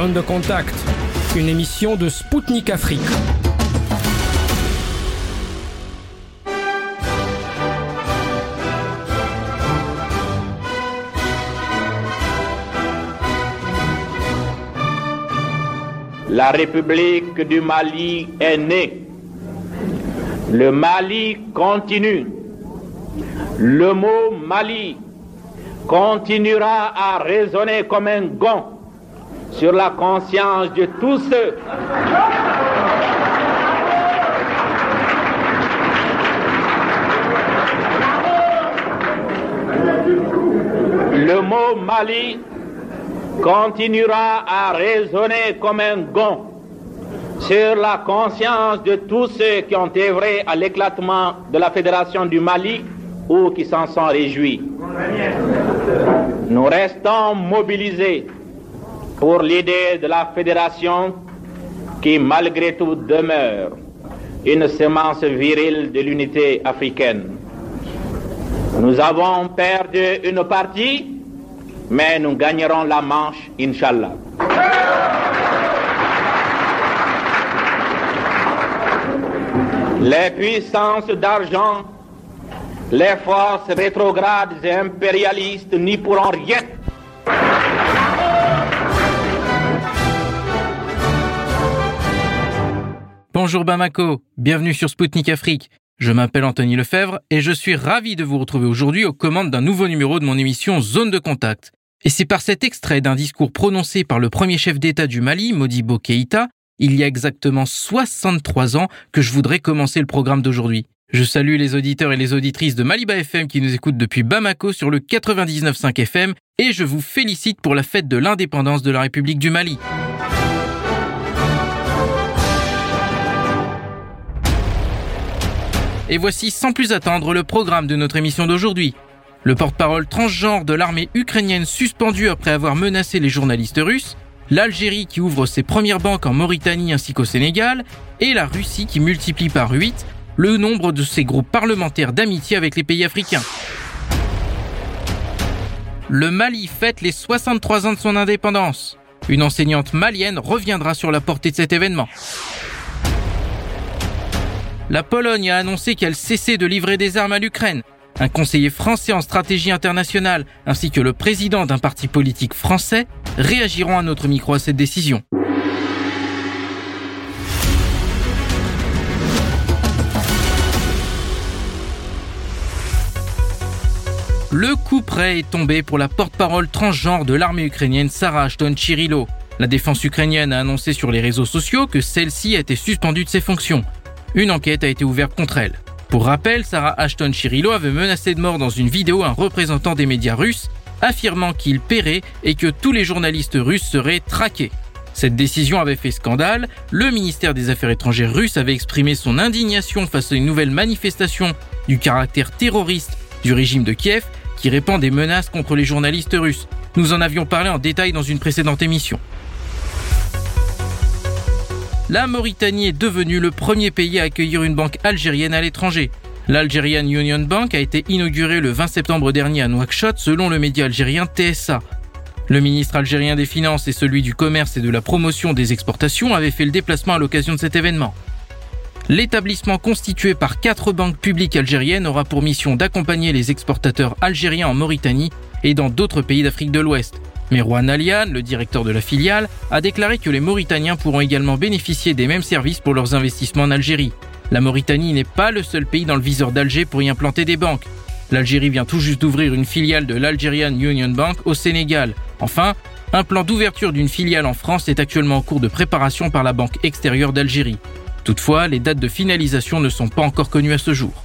De contact, une émission de Spoutnik Afrique. La République du Mali est née. Le Mali continue. Le mot Mali continuera à résonner comme un gong sur la conscience de tous ceux Le mot Mali continuera à résonner comme un gong sur la conscience de tous ceux qui ont œuvré à l'éclatement de la Fédération du Mali ou qui s'en sont réjouis. Nous restons mobilisés pour l'idée de la fédération qui malgré tout demeure une semence virile de l'unité africaine. Nous avons perdu une partie, mais nous gagnerons la manche, Inch'Allah. Les puissances d'argent, les forces rétrogrades et impérialistes n'y pourront rien. Bonjour Bamako, bienvenue sur Spoutnik Afrique. Je m'appelle Anthony Lefebvre et je suis ravi de vous retrouver aujourd'hui aux commandes d'un nouveau numéro de mon émission Zone de Contact. Et c'est par cet extrait d'un discours prononcé par le premier chef d'État du Mali, Modibo Keïta, il y a exactement 63 ans que je voudrais commencer le programme d'aujourd'hui. Je salue les auditeurs et les auditrices de Maliba FM qui nous écoutent depuis Bamako sur le 99.5 FM et je vous félicite pour la fête de l'indépendance de la République du Mali. Et voici sans plus attendre le programme de notre émission d'aujourd'hui. Le porte-parole transgenre de l'armée ukrainienne suspendu après avoir menacé les journalistes russes, l'Algérie qui ouvre ses premières banques en Mauritanie ainsi qu'au Sénégal, et la Russie qui multiplie par 8 le nombre de ses groupes parlementaires d'amitié avec les pays africains. Le Mali fête les 63 ans de son indépendance. Une enseignante malienne reviendra sur la portée de cet événement. La Pologne a annoncé qu'elle cessait de livrer des armes à l'Ukraine. Un conseiller français en stratégie internationale ainsi que le président d'un parti politique français réagiront à notre micro à cette décision. Le coup près est tombé pour la porte-parole transgenre de l'armée ukrainienne Sarah Ashton Chirilo. La défense ukrainienne a annoncé sur les réseaux sociaux que celle-ci a été suspendue de ses fonctions. Une enquête a été ouverte contre elle. Pour rappel, Sarah Ashton Chirilo avait menacé de mort dans une vidéo un représentant des médias russes, affirmant qu'il paierait et que tous les journalistes russes seraient traqués. Cette décision avait fait scandale, le ministère des Affaires étrangères russe avait exprimé son indignation face à une nouvelle manifestation du caractère terroriste du régime de Kiev qui répand des menaces contre les journalistes russes. Nous en avions parlé en détail dans une précédente émission. La Mauritanie est devenue le premier pays à accueillir une banque algérienne à l'étranger. L'Algerian Union Bank a été inaugurée le 20 septembre dernier à Nouakchott selon le média algérien TSA. Le ministre algérien des Finances et celui du Commerce et de la Promotion des Exportations avaient fait le déplacement à l'occasion de cet événement. L'établissement constitué par quatre banques publiques algériennes aura pour mission d'accompagner les exportateurs algériens en Mauritanie et dans d'autres pays d'Afrique de l'Ouest. Merouane Alian, le directeur de la filiale, a déclaré que les Mauritaniens pourront également bénéficier des mêmes services pour leurs investissements en Algérie. La Mauritanie n'est pas le seul pays dans le viseur d'Alger pour y implanter des banques. L'Algérie vient tout juste d'ouvrir une filiale de l'Algerian Union Bank au Sénégal. Enfin, un plan d'ouverture d'une filiale en France est actuellement en cours de préparation par la Banque extérieure d'Algérie. Toutefois, les dates de finalisation ne sont pas encore connues à ce jour.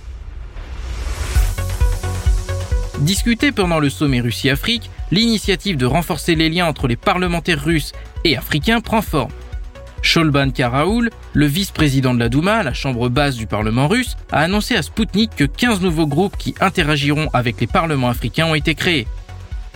Discutée pendant le sommet Russie-Afrique, l'initiative de renforcer les liens entre les parlementaires russes et africains prend forme. Sholban Karaoul, le vice-président de la Douma, la chambre basse du Parlement russe, a annoncé à Sputnik que 15 nouveaux groupes qui interagiront avec les parlements africains ont été créés.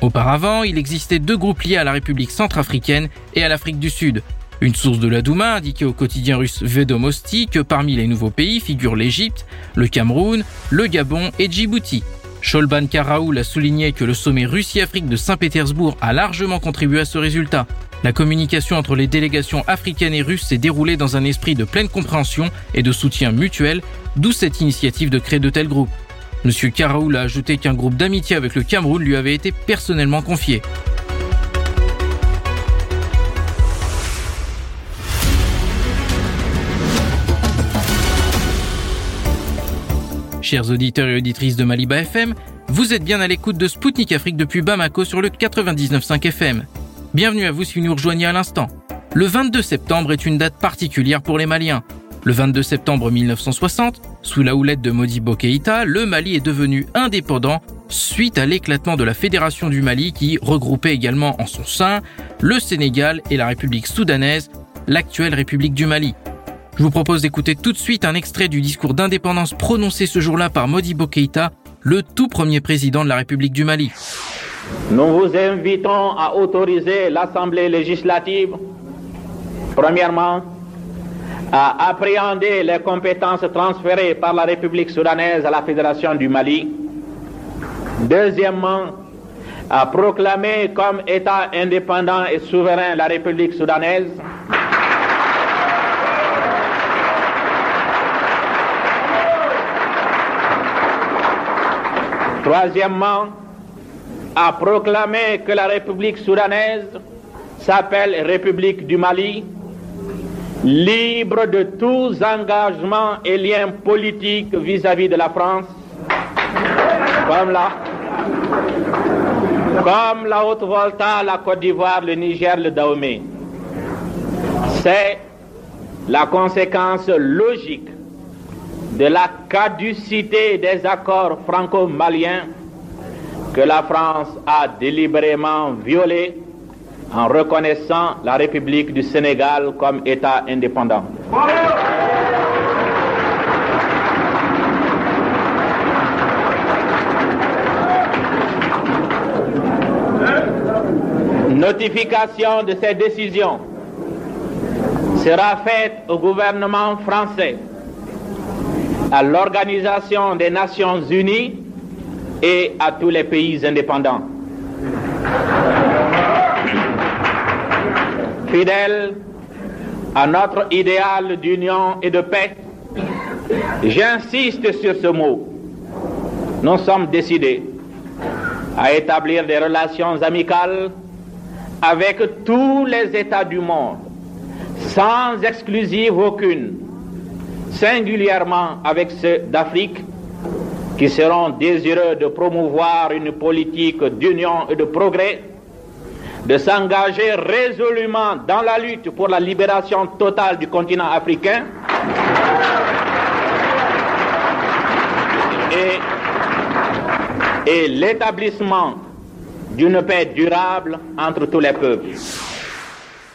Auparavant, il existait deux groupes liés à la République centrafricaine et à l'Afrique du Sud. Une source de la Douma indiquait au quotidien russe Vedomosti que parmi les nouveaux pays figurent l'Égypte, le Cameroun, le Gabon et Djibouti. Sholban Karaoul a souligné que le sommet Russie-Afrique de Saint-Pétersbourg a largement contribué à ce résultat. La communication entre les délégations africaines et russes s'est déroulée dans un esprit de pleine compréhension et de soutien mutuel, d'où cette initiative de créer de tels groupes. Monsieur Karaoul a ajouté qu'un groupe d'amitié avec le Cameroun lui avait été personnellement confié. Chers auditeurs et auditrices de Maliba FM, vous êtes bien à l'écoute de Spoutnik Afrique depuis Bamako sur le 99.5 FM. Bienvenue à vous si vous nous rejoignez à l'instant. Le 22 septembre est une date particulière pour les Maliens. Le 22 septembre 1960, sous la houlette de Modibo Keïta, le Mali est devenu indépendant suite à l'éclatement de la Fédération du Mali qui regroupait également en son sein le Sénégal et la République soudanaise, l'actuelle République du Mali. Je vous propose d'écouter tout de suite un extrait du discours d'indépendance prononcé ce jour-là par Modibo Keïta, le tout premier président de la République du Mali. Nous vous invitons à autoriser l'Assemblée législative, premièrement, à appréhender les compétences transférées par la République soudanaise à la Fédération du Mali. Deuxièmement, à proclamer comme État indépendant et souverain la République soudanaise. Troisièmement, à proclamer que la République soudanaise s'appelle République du Mali, libre de tous engagements et liens politiques vis-à-vis de la France, comme la, comme la Haute-Volta, la Côte d'Ivoire, le Niger, le Dahomey. C'est la conséquence logique de la caducité des accords franco-maliens que la France a délibérément violé en reconnaissant la République du Sénégal comme État indépendant. Notification de ces décisions sera faite au gouvernement français, à l'Organisation des Nations Unies et à tous les pays indépendants. Fidèle à notre idéal d'union et de paix, j'insiste sur ce mot. Nous sommes décidés à établir des relations amicales avec tous les États du monde, sans exclusive aucune, singulièrement avec ceux d'Afrique qui seront désireux de promouvoir une politique d'union et de progrès, de s'engager résolument dans la lutte pour la libération totale du continent africain et, l'établissement d'une paix durable entre tous les peuples.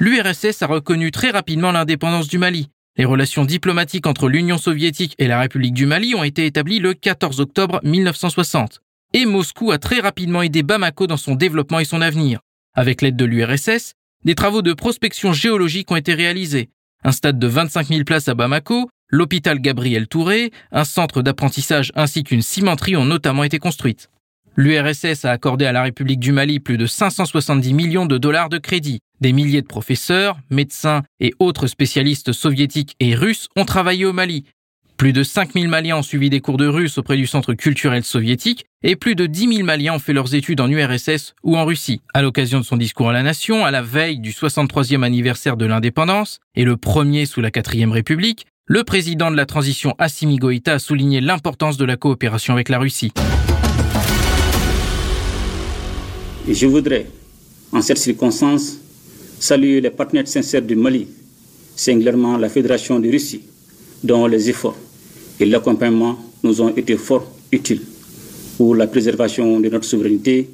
L'URSS a reconnu très rapidement l'indépendance du Mali. Les relations diplomatiques entre l'Union soviétique et la République du Mali ont été établies le 14 octobre 1960. Et Moscou a très rapidement aidé Bamako dans son développement et son avenir. Avec l'aide de l'URSS, des travaux de prospection géologique ont été réalisés. Un stade de 25 000 places à Bamako, l'hôpital Gabriel Touré, un centre d'apprentissage ainsi qu'une cimenterie ont notamment été construites. L'URSS a accordé à la République du Mali plus de 570 millions de dollars de crédit. Des milliers de professeurs, médecins et autres spécialistes soviétiques et russes ont travaillé au Mali. Plus de 5000 Maliens ont suivi des cours de russe auprès du centre culturel soviétique et plus de 10 000 Maliens ont fait leurs études en URSS ou en Russie. À l'occasion de son discours à la nation, à la veille du 63e anniversaire de l'indépendance et le premier sous la 4 République, le président de la transition Assimi Goïta a souligné l'importance de la coopération avec la Russie. Je voudrais, en cette circonstance, saluer les partenaires sincères du Mali, singulièrement la Fédération de Russie, dont les efforts et l'accompagnement nous ont été fort utiles pour la préservation de notre souveraineté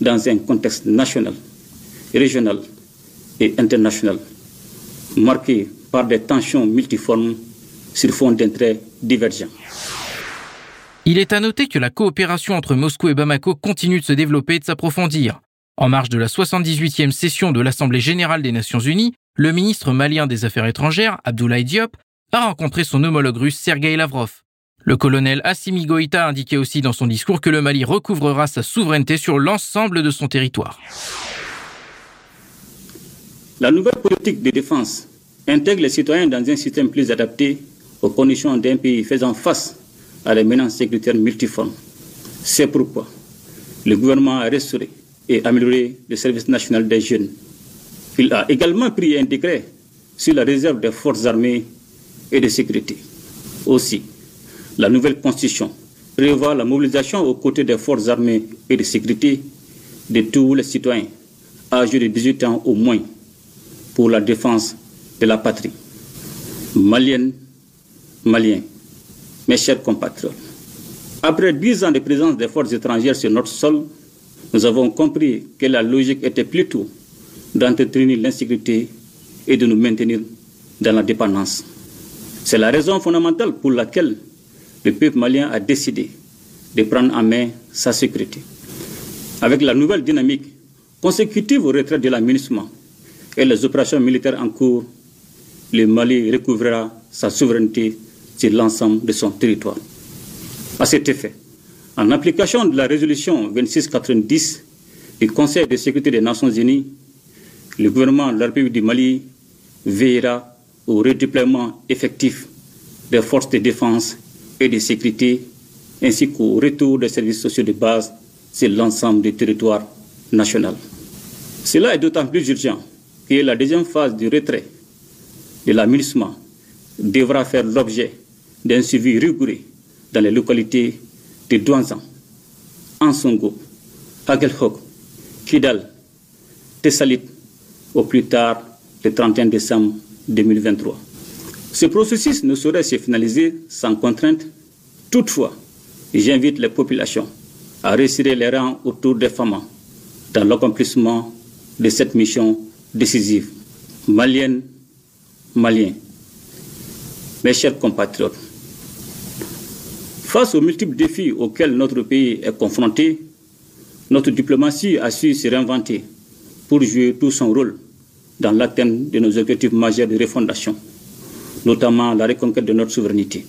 dans un contexte national, régional et international, marqué par des tensions multiformes sur fond d'intérêts divergents. Il est à noter que la coopération entre Moscou et Bamako continue de se développer et de s'approfondir. En marge de la 78e session de l'Assemblée générale des Nations unies, le ministre malien des Affaires étrangères, Abdoulaye Diop, a rencontré son homologue russe Sergei Lavrov. Le colonel Assimi Goïta a indiqué aussi dans son discours que le Mali recouvrera sa souveraineté sur l'ensemble de son territoire. La nouvelle politique de défense intègre les citoyens dans un système plus adapté aux conditions d'un pays faisant face à la menaces sécuritaires multiformes. C'est pourquoi le gouvernement a restauré et amélioré le service national des jeunes. Il a également pris un décret sur la réserve des forces armées et de sécurité. Aussi, la nouvelle constitution prévoit la mobilisation aux côtés des forces armées et de sécurité de tous les citoyens âgés de 18 ans au moins pour la défense de la patrie. Maliennes, Maliens, mes chers compatriotes, après dix ans de présence des forces étrangères sur notre sol, nous avons compris que la logique était plutôt d'entretenir l'insécurité et de nous maintenir dans la dépendance. C'est la raison fondamentale pour laquelle le peuple malien a décidé de prendre en main sa sécurité. Avec la nouvelle dynamique consécutive au retrait de l'aménagement et les opérations militaires en cours, le Mali recouvrera sa souveraineté sur l'ensemble de son territoire. À cet effet, en application de la résolution 2690 du Conseil de sécurité des Nations Unies, le gouvernement de la République du Mali veillera au redéploiement effectif des forces de défense et de sécurité, ainsi qu'au retour des services sociaux de base sur l'ensemble du territoire national. Cela est d'autant plus urgent que la deuxième phase du retrait de l'aménagement devra faire l'objet d'un suivi rigoureux dans les localités de Douanzan, Ansongo, Agelhok, Kidal, Tessalit, au plus tard le 31 décembre 2023. Ce processus ne saurait se finaliser sans contrainte. Toutefois, j'invite les populations à resserrer les rangs autour des femmes dans l'accomplissement de cette mission décisive. Maliennes, Maliens, mes chers compatriotes, face aux multiples défis auxquels notre pays est confronté, notre diplomatie a su se réinventer pour jouer tout son rôle dans l'atteinte de nos objectifs majeurs de refondation, notamment la reconquête de notre souveraineté.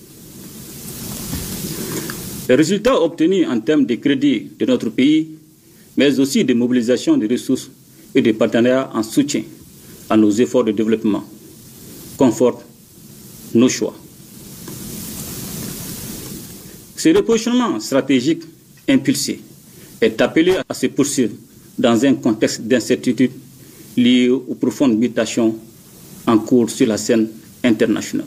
Les résultats obtenus en termes de crédit de notre pays, mais aussi de mobilisation de ressources et de partenariats en soutien à nos efforts de développement, confortent nos choix. Ce repositionnement stratégique impulsé est appelé à se poursuivre dans un contexte d'incertitude lié aux profondes mutations en cours sur la scène internationale.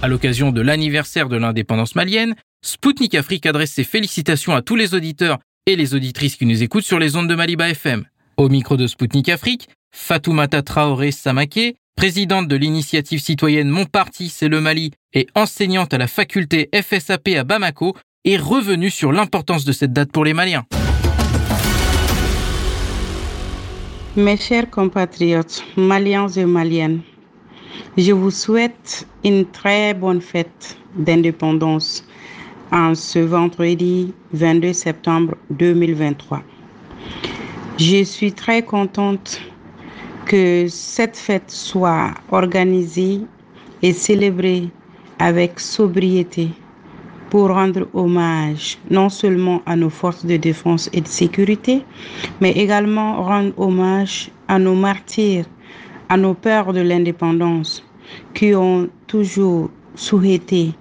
À l'occasion de l'anniversaire de l'indépendance malienne, Spoutnik Afrique adresse ses félicitations à tous les auditeurs et les auditrices qui nous écoutent sur les ondes de Maliba FM. Au micro de Spoutnik Afrique, Fatoumata Traoré Samaké, présidente de l'initiative citoyenne Mon Parti, c'est le Mali et enseignante à la faculté FSAP à Bamako, est revenue sur l'importance de cette date pour les Maliens. Mes chers compatriotes, Maliens et Maliennes, je vous souhaite une très bonne fête d'indépendance en ce vendredi 22 septembre 2023. Je suis très contente que cette fête soit organisée et célébrée avec sobriété pour rendre hommage non seulement à nos forces de défense et de sécurité, mais également rendre hommage à nos martyrs, à nos pères de l'indépendance qui ont toujours souhaité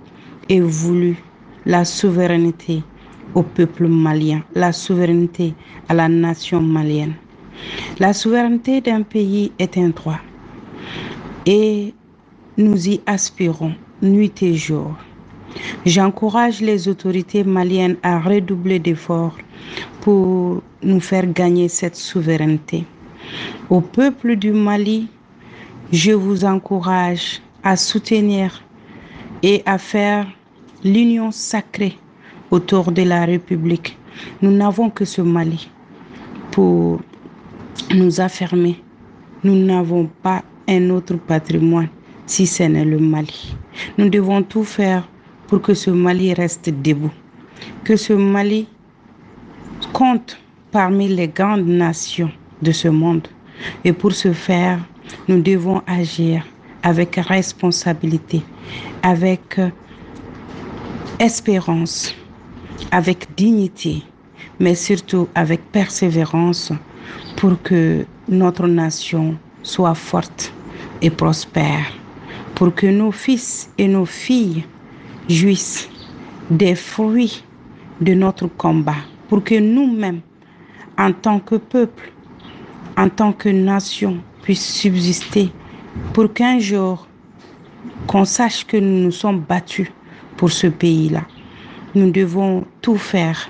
et voulu la souveraineté au peuple malien, la souveraineté à la nation malienne. La souveraineté d'un pays est un droit et nous y aspirons nuit et jour. J'encourage les autorités maliennes à redoubler d'efforts pour nous faire gagner cette souveraineté. Au peuple du Mali, je vous encourage à soutenir et à faire l'union sacrée autour de la République. Nous n'avons que ce Mali pour nous affirmer. Nous n'avons pas un autre patrimoine si ce n'est le Mali. Nous devons tout faire pour que ce Mali reste debout, que ce Mali compte parmi les grandes nations de ce monde. Et pour ce faire, nous devons agir avec responsabilité, avec espérance, avec dignité, mais surtout avec persévérance pour que notre nation soit forte et prospère, pour que nos fils et nos filles jouissent des fruits de notre combat, pour que nous-mêmes, en tant que peuple, en tant que nation, puissions subsister, pour qu'un jour, qu'on sache que nous nous sommes battus pour ce pays-là. Nous devons tout faire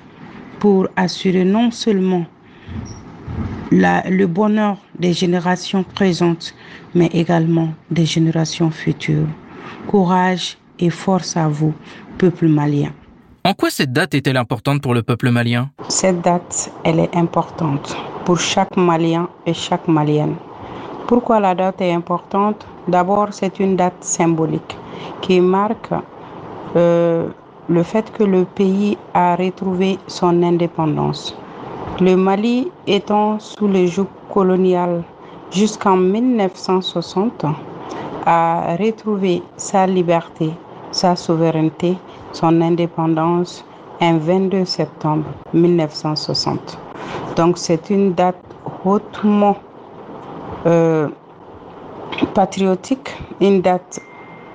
pour assurer non seulement le bonheur des générations présentes, mais également des générations futures. Courage et force à vous, peuple malien. En quoi cette date est-elle importante pour le peuple malien? Cette date, elle est importante pour chaque Malien et chaque Malienne. Pourquoi la date est importante? D'abord, c'est une date symbolique qui marque euh, le fait que le pays a retrouvé son indépendance. Le Mali étant sous le joug colonial jusqu'en 1960 a retrouvé sa liberté, sa souveraineté, son indépendance un 22 septembre 1960. Donc c'est une date hautement euh, patriotique, une date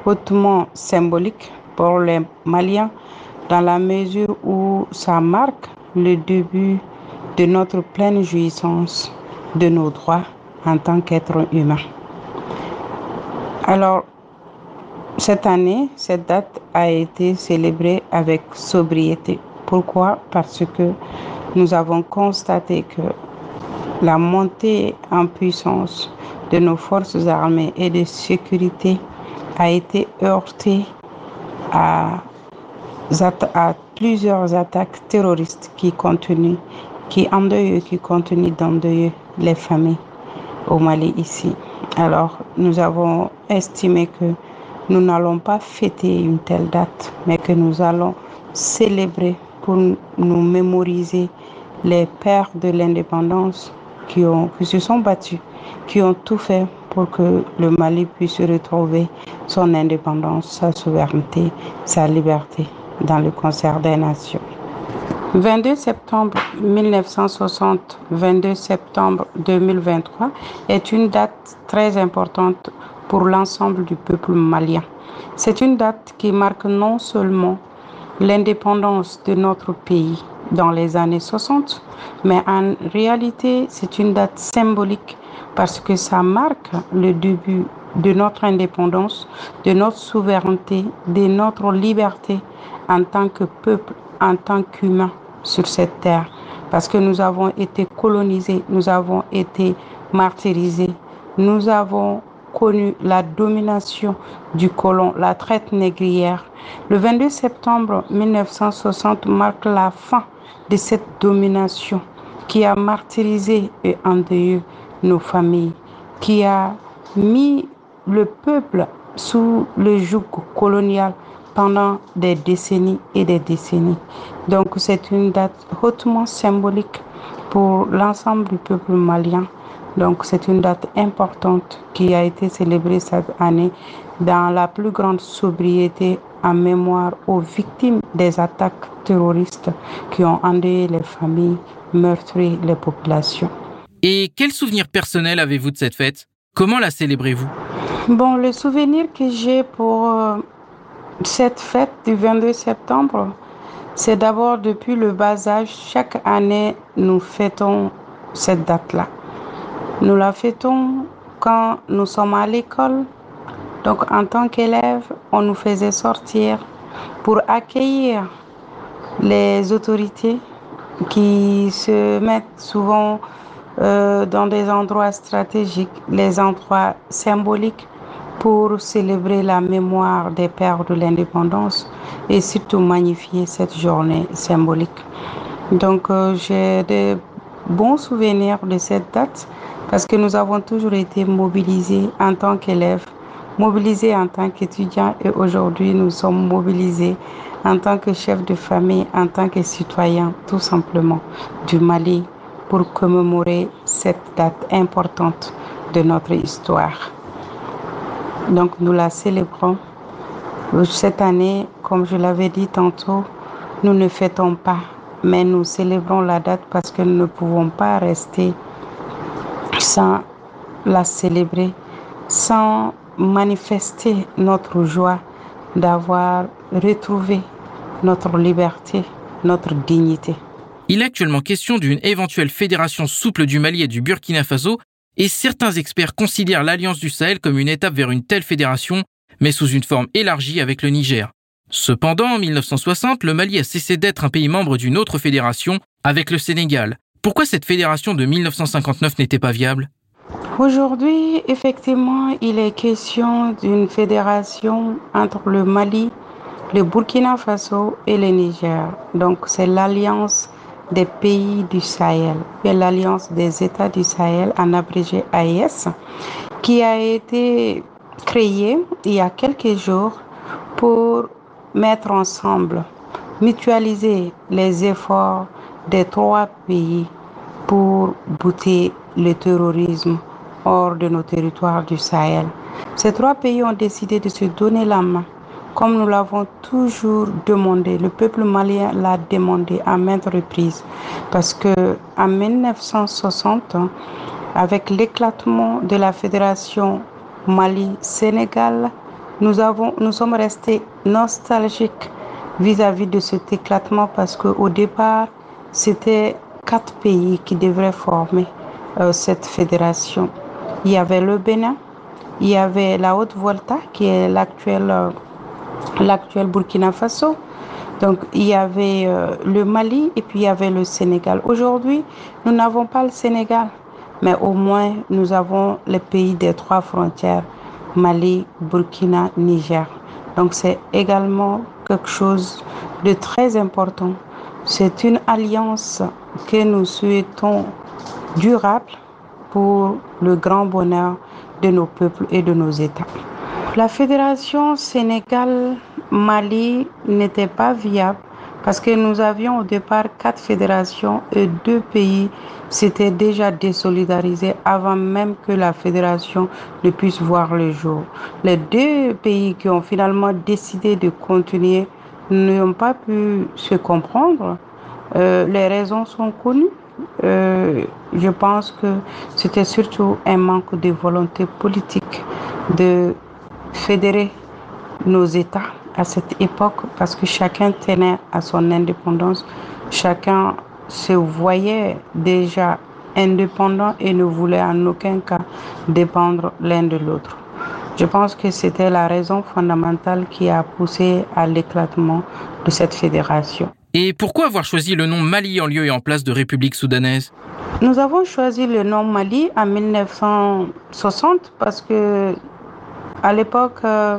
hautement symbolique pour les Maliens dans la mesure où ça marque le début de notre pleine jouissance de nos droits en tant qu'être humain. Alors, cette année, cette date a été célébrée avec sobriété. Pourquoi? Parce que nous avons constaté que la montée en puissance de nos forces armées et de sécurité a été heurtée à, plusieurs attaques terroristes qui continuent, qui endeuillent, qui les familles au Mali ici. Alors, nous avons estimé que nous n'allons pas fêter une telle date, mais que nous allons célébrer pour nous mémoriser les pères de l'indépendance qui, qui se sont battus, qui ont tout fait pour que le Mali puisse retrouver son indépendance, sa souveraineté, sa liberté dans le concert des nations. 22 septembre 1960, 22 septembre 2023 est une date très importante pour l'ensemble du peuple malien. C'est une date qui marque non seulement l'indépendance de notre pays dans les années 60, mais en réalité c'est une date symbolique parce que ça marque le début de notre indépendance, de notre souveraineté, de notre liberté en tant que peuple, en tant qu'humain sur cette terre. Parce que nous avons été colonisés, nous avons été martyrisés, nous avons connu la domination du colon, la traite négrière. Le 22 septembre 1960 marque la fin de cette domination qui a martyrisé et endeuillé nos familles, qui a mis le peuple sous le joug colonial pendant des décennies et des décennies. Donc c'est une date hautement symbolique pour l'ensemble du peuple malien donc c'est une date importante qui a été célébrée cette année dans la plus grande sobriété en mémoire aux victimes des attaques terroristes qui ont endeuillé les familles, meurtri les populations. Et quel souvenir personnel avez-vous de cette fête? Comment la célébrez-vous? Bon, le souvenir que j'ai pour euh, cette fête du 22 septembre, c'est d'abord depuis le bas âge, chaque année, nous fêtons cette date-là. Nous la fêtons quand nous sommes à l'école. Donc en tant qu'élève, on nous faisait sortir pour accueillir les autorités qui se mettent souvent euh, dans des endroits stratégiques, les endroits symboliques pour célébrer la mémoire des pères de l'indépendance et surtout magnifier cette journée symbolique. Donc euh, j'ai de bons souvenirs de cette date parce que nous avons toujours été mobilisés en tant qu'élèves, mobilisés en tant qu'étudiants et aujourd'hui nous sommes mobilisés en tant que chefs de famille, en tant que citoyens tout simplement du Mali pour commémorer cette date importante de notre histoire. Donc nous la célébrons. Cette année, comme je l'avais dit tantôt, nous ne fêtons pas, mais nous célébrons la date parce que nous ne pouvons pas rester sans la célébrer, sans manifester notre joie d'avoir retrouvé notre liberté, notre dignité. Il est actuellement question d'une éventuelle fédération souple du Mali et du Burkina Faso, et certains experts considèrent l'Alliance du Sahel comme une étape vers une telle fédération, mais sous une forme élargie avec le Niger. Cependant, en 1960, le Mali a cessé d'être un pays membre d'une autre fédération, avec le Sénégal. Pourquoi cette fédération de 1959 n'était pas viable? Aujourd'hui, effectivement, il est question d'une fédération entre le Mali, le Burkina Faso et le Niger. Donc c'est l'alliance des pays du Sahel, l'alliance des États du Sahel, en abrégé AES, qui a été créée il y a quelques jours pour mettre ensemble, mutualiser les efforts des trois pays pour bouter le terrorisme hors de nos territoires du Sahel. Ces trois pays ont décidé de se donner la main, comme nous l'avons toujours demandé. Le peuple malien l'a demandé à maintes reprises, parce que en 1960, avec l'éclatement de la fédération Mali-Sénégal, nous, avons, nous sommes restés nostalgiques vis-à-vis de cet éclatement parce qu'au départ, c'était quatre pays qui devraient former euh, cette fédération. Il y avait le Bénin, il y avait la Haute-Volta qui est l'actuel euh, l'actuel Burkina Faso. Donc il y avait euh, le Mali et puis il y avait le Sénégal. Aujourd'hui, nous n'avons pas le Sénégal, mais au moins nous avons les pays des trois frontières, Mali, Burkina, Niger. Donc c'est également quelque chose de très important. C'est une alliance que nous souhaitons durable pour le grand bonheur de nos peuples et de nos États. La fédération Sénégal-Mali n'était pas viable parce que nous avions au départ quatre fédérations et deux pays s'étaient déjà désolidarisés avant même que la fédération ne puisse voir le jour. Les deux pays qui ont finalement décidé de continuer n'ont pas pu se comprendre. Euh, les raisons sont connues. Euh, je pense que c'était surtout un manque de volonté politique de fédérer nos États à cette époque parce que chacun tenait à son indépendance, chacun se voyait déjà indépendant et ne voulait en aucun cas dépendre l'un de l'autre. Je pense que c'était la raison fondamentale qui a poussé à l'éclatement de cette fédération. Et pourquoi avoir choisi le nom Mali en lieu et en place de République soudanaise? Nous avons choisi le nom Mali en 1960 parce que à l'époque, euh,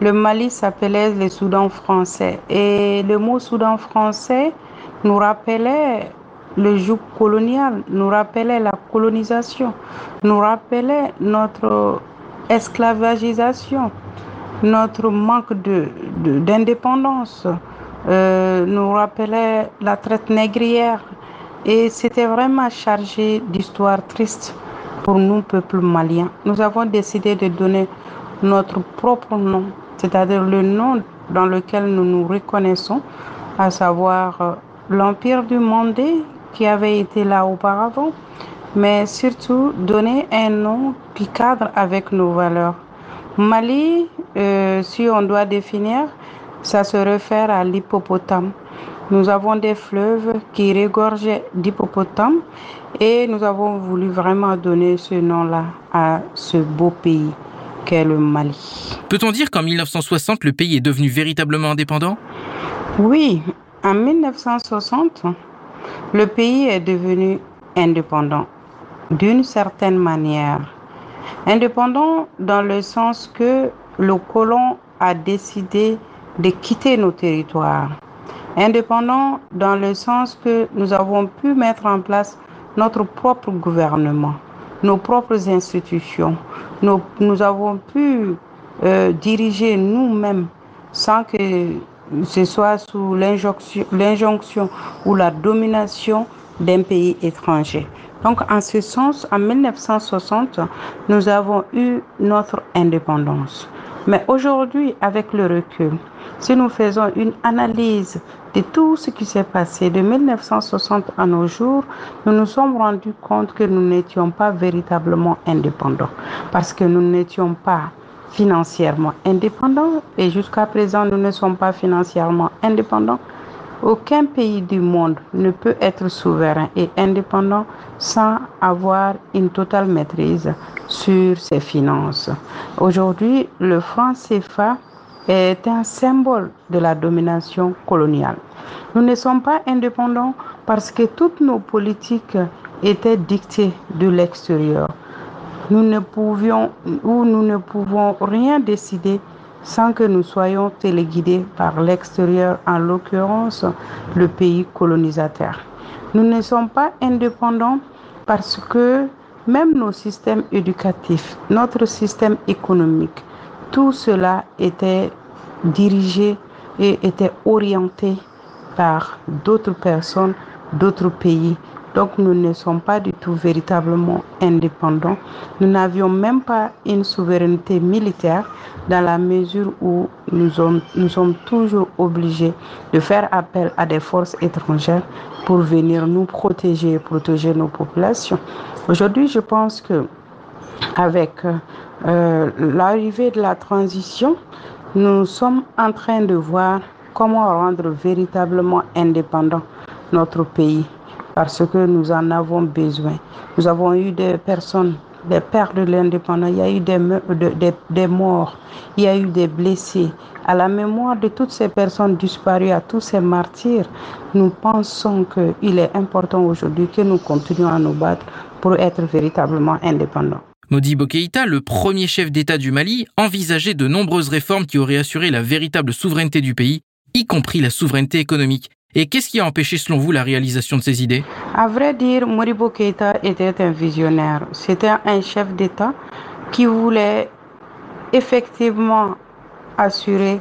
le Mali s'appelait le Soudan français et le mot Soudan français nous rappelait le joug colonial, nous rappelait la colonisation, nous rappelait notre esclavagisation, notre manque d'indépendance, euh, nous rappelait la traite négrière. Et c'était vraiment chargé d'histoires tristes pour nous, peuple malien. Nous avons décidé de donner notre propre nom, c'est-à-dire le nom dans lequel nous nous reconnaissons, à savoir euh, l'Empire du monde qui avait été là auparavant, mais surtout donner un nom qui cadre avec nos valeurs. Mali, euh, si on doit définir, ça se réfère à l'hippopotame. Nous avons des fleuves qui régorgeaient d'hippopotames et nous avons voulu vraiment donner ce nom-là à ce beau pays qu'est le Mali. Peut-on dire qu'en 1960, le pays est devenu véritablement indépendant? Oui, en 1960, le pays est devenu indépendant d'une certaine manière. Indépendant dans le sens que le colon a décidé de quitter nos territoires. Indépendant dans le sens que nous avons pu mettre en place notre propre gouvernement, nos propres institutions. Nous, avons pu euh, diriger nous-mêmes sans que ce soit sous l'injonction ou la domination d'un pays étranger. Donc, en ce sens, en 1960, nous avons eu notre indépendance. Mais aujourd'hui, avec le recul, si nous faisons une analyse de tout ce qui s'est passé de 1960 à nos jours, nous nous sommes rendus compte que nous n'étions pas véritablement indépendants parce que nous n'étions pas financièrement indépendants et jusqu'à présent nous ne sommes pas financièrement indépendants. Aucun pays du monde ne peut être souverain et indépendant sans avoir une totale maîtrise sur ses finances. Aujourd'hui, le franc CFA est un symbole de la domination coloniale. Nous ne sommes pas indépendants parce que toutes nos politiques étaient dictées de l'extérieur. Nous ne pouvions ou nous ne pouvons rien décider sans que nous soyons téléguidés par l'extérieur, en l'occurrence le pays colonisateur. Nous ne sommes pas indépendants parce que même nos systèmes éducatifs, notre système économique, tout cela était dirigé et était orienté par d'autres personnes, d'autres pays. Donc nous ne sommes pas du tout véritablement indépendants. Nous n'avions même pas une souveraineté militaire dans la mesure où nous sommes, toujours obligés de faire appel à des forces étrangères pour venir nous protéger et protéger nos populations. Aujourd'hui, je pense que avec euh, l'arrivée de la transition, nous sommes en train de voir comment rendre véritablement indépendant notre pays parce que nous en avons besoin. Nous avons eu des personnes, des pères de l'indépendance, il y a eu des, des, des, morts, il y a eu des blessés. À la mémoire de toutes ces personnes disparues, à tous ces martyrs, nous pensons qu'il est important aujourd'hui que nous continuions à nous battre pour être véritablement indépendants. Modibo Keïta, le premier chef d'État du Mali, envisageait de nombreuses réformes qui auraient assuré la véritable souveraineté du pays, y compris la souveraineté économique. Et qu'est-ce qui a empêché, selon vous, la réalisation de ces idées? À vrai dire, Modibo Keïta était un visionnaire. C'était un chef d'État qui voulait effectivement assurer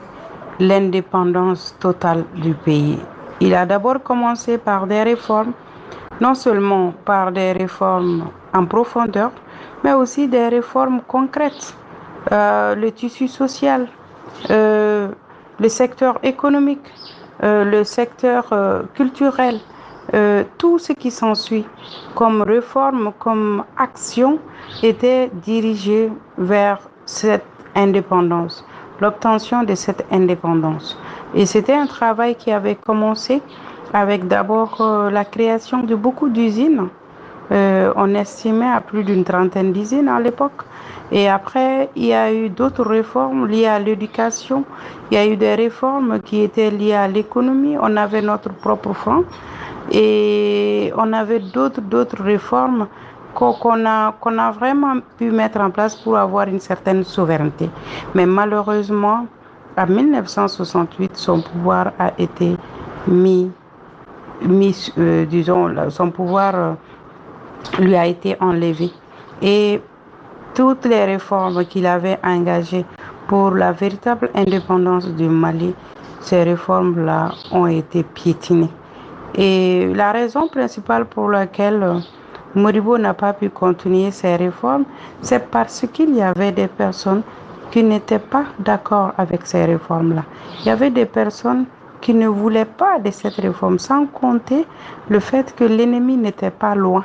l'indépendance totale du pays. Il a d'abord commencé par des réformes, non seulement par des réformes en profondeur, mais aussi des réformes concrètes, euh, le tissu social, euh, le secteur économique, le secteur euh, culturel, euh, tout ce qui s'ensuit comme réforme, comme action était dirigé vers cette indépendance, l'obtention de cette indépendance. Et c'était un travail qui avait commencé avec d'abord la création de beaucoup d'usines euh, on estimait à plus d'une trentaine d'usines à l'époque. Et après, il y a eu d'autres réformes liées à l'éducation. Il y a eu des réformes qui étaient liées à l'économie. On avait notre propre franc. Et on avait d'autres, d'autres réformes qu'on a, qu'on a vraiment pu mettre en place pour avoir une certaine souveraineté. Mais malheureusement, en 1968, son pouvoir a été mis, mis euh, disons, son pouvoir... Lui a été enlevé. Et toutes les réformes qu'il avait engagées pour la véritable indépendance du Mali, ces réformes-là ont été piétinées. Et la raison principale pour laquelle Moribo n'a pas pu continuer ces réformes, c'est parce qu'il y avait des personnes qui n'étaient pas d'accord avec ces réformes-là. Il y avait des personnes qui ne voulaient pas de cette réforme, sans compter le fait que l'ennemi n'était pas loin.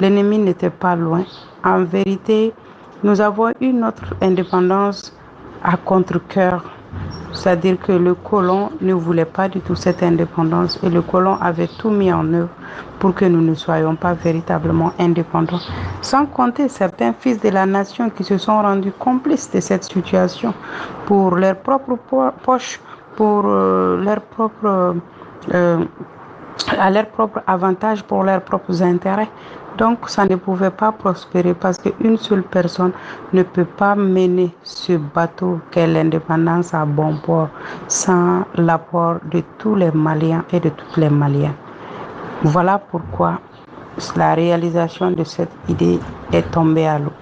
L'ennemi n'était pas loin. En vérité, nous avons eu notre indépendance à contre-coeur. C'est-à-dire que le colon ne voulait pas du tout cette indépendance et le colon avait tout mis en œuvre pour que nous ne soyons pas véritablement indépendants. Sans compter certains fils de la nation qui se sont rendus complices de cette situation pour leur propre poche, pour euh, leur propre, euh, à leur propre avantage, pour leurs propres intérêts. Donc ça ne pouvait pas prospérer parce qu'une seule personne ne peut pas mener ce bateau qu'est l'indépendance à bon port sans l'apport de tous les Maliens et de toutes les Maliennes. Voilà pourquoi la réalisation de cette idée est tombée à l'eau.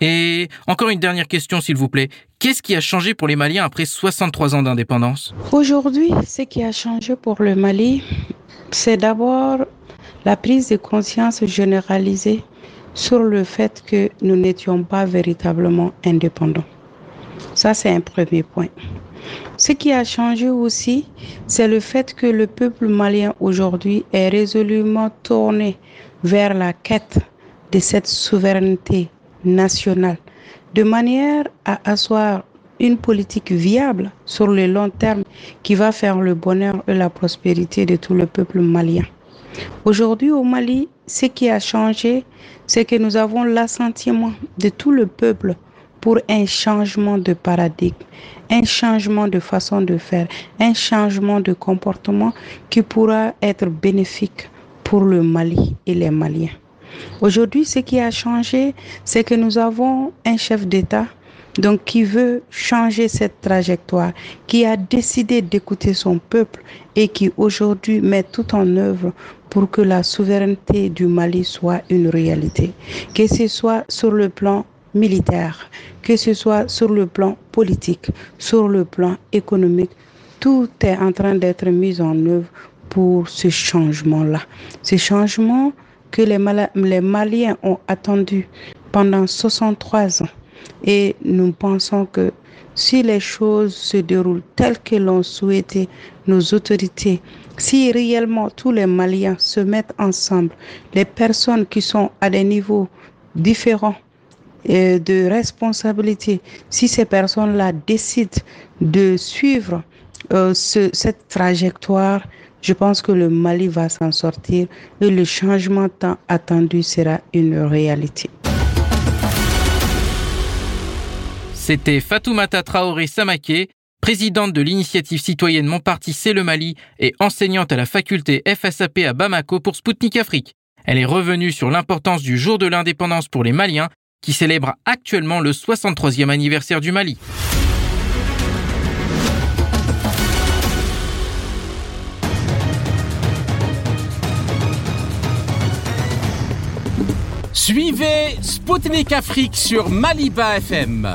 Et encore une dernière question, s'il vous plaît. Qu'est-ce qui a changé pour les Maliens après 63 ans d'indépendance? Aujourd'hui, ce qui a changé pour le Mali, c'est d'abord la prise de conscience généralisée sur le fait que nous n'étions pas véritablement indépendants. Ça, c'est un premier point. Ce qui a changé aussi, c'est le fait que le peuple malien aujourd'hui est résolument tourné vers la quête de cette souveraineté nationale, de manière à asseoir une politique viable sur le long terme qui va faire le bonheur et la prospérité de tout le peuple malien. Aujourd'hui au Mali, ce qui a changé, c'est que nous avons l'assentiment de tout le peuple pour un changement de paradigme, un changement de façon de faire, un changement de comportement qui pourra être bénéfique pour le Mali et les Maliens. Aujourd'hui, ce qui a changé, c'est que nous avons un chef d'État donc qui veut changer cette trajectoire, qui a décidé d'écouter son peuple et qui aujourd'hui met tout en œuvre pour que la souveraineté du Mali soit une réalité, que ce soit sur le plan militaire, que ce soit sur le plan politique, sur le plan économique. Tout est en train d'être mis en œuvre pour ce changement-là. Ce changement que les, Maliens ont attendu pendant 63 ans. Et nous pensons que si les choses se déroulent telles que l'ont souhaité nos autorités, si réellement tous les Maliens se mettent ensemble, les personnes qui sont à des niveaux différents de responsabilité, si ces personnes-là décident de suivre euh, ce, cette trajectoire, je pense que le Mali va s'en sortir et le changement tant attendu sera une réalité. C'était Fatoumata Traoré Samaké, présidente de l'initiative citoyenne Mon Parti C'est le Mali et enseignante à la faculté FSAP à Bamako pour Spoutnik Afrique. Elle est revenue sur l'importance du jour de l'indépendance pour les Maliens qui célèbre actuellement le 63e anniversaire du Mali. Suivez Spoutnik Afrique sur Maliba FM.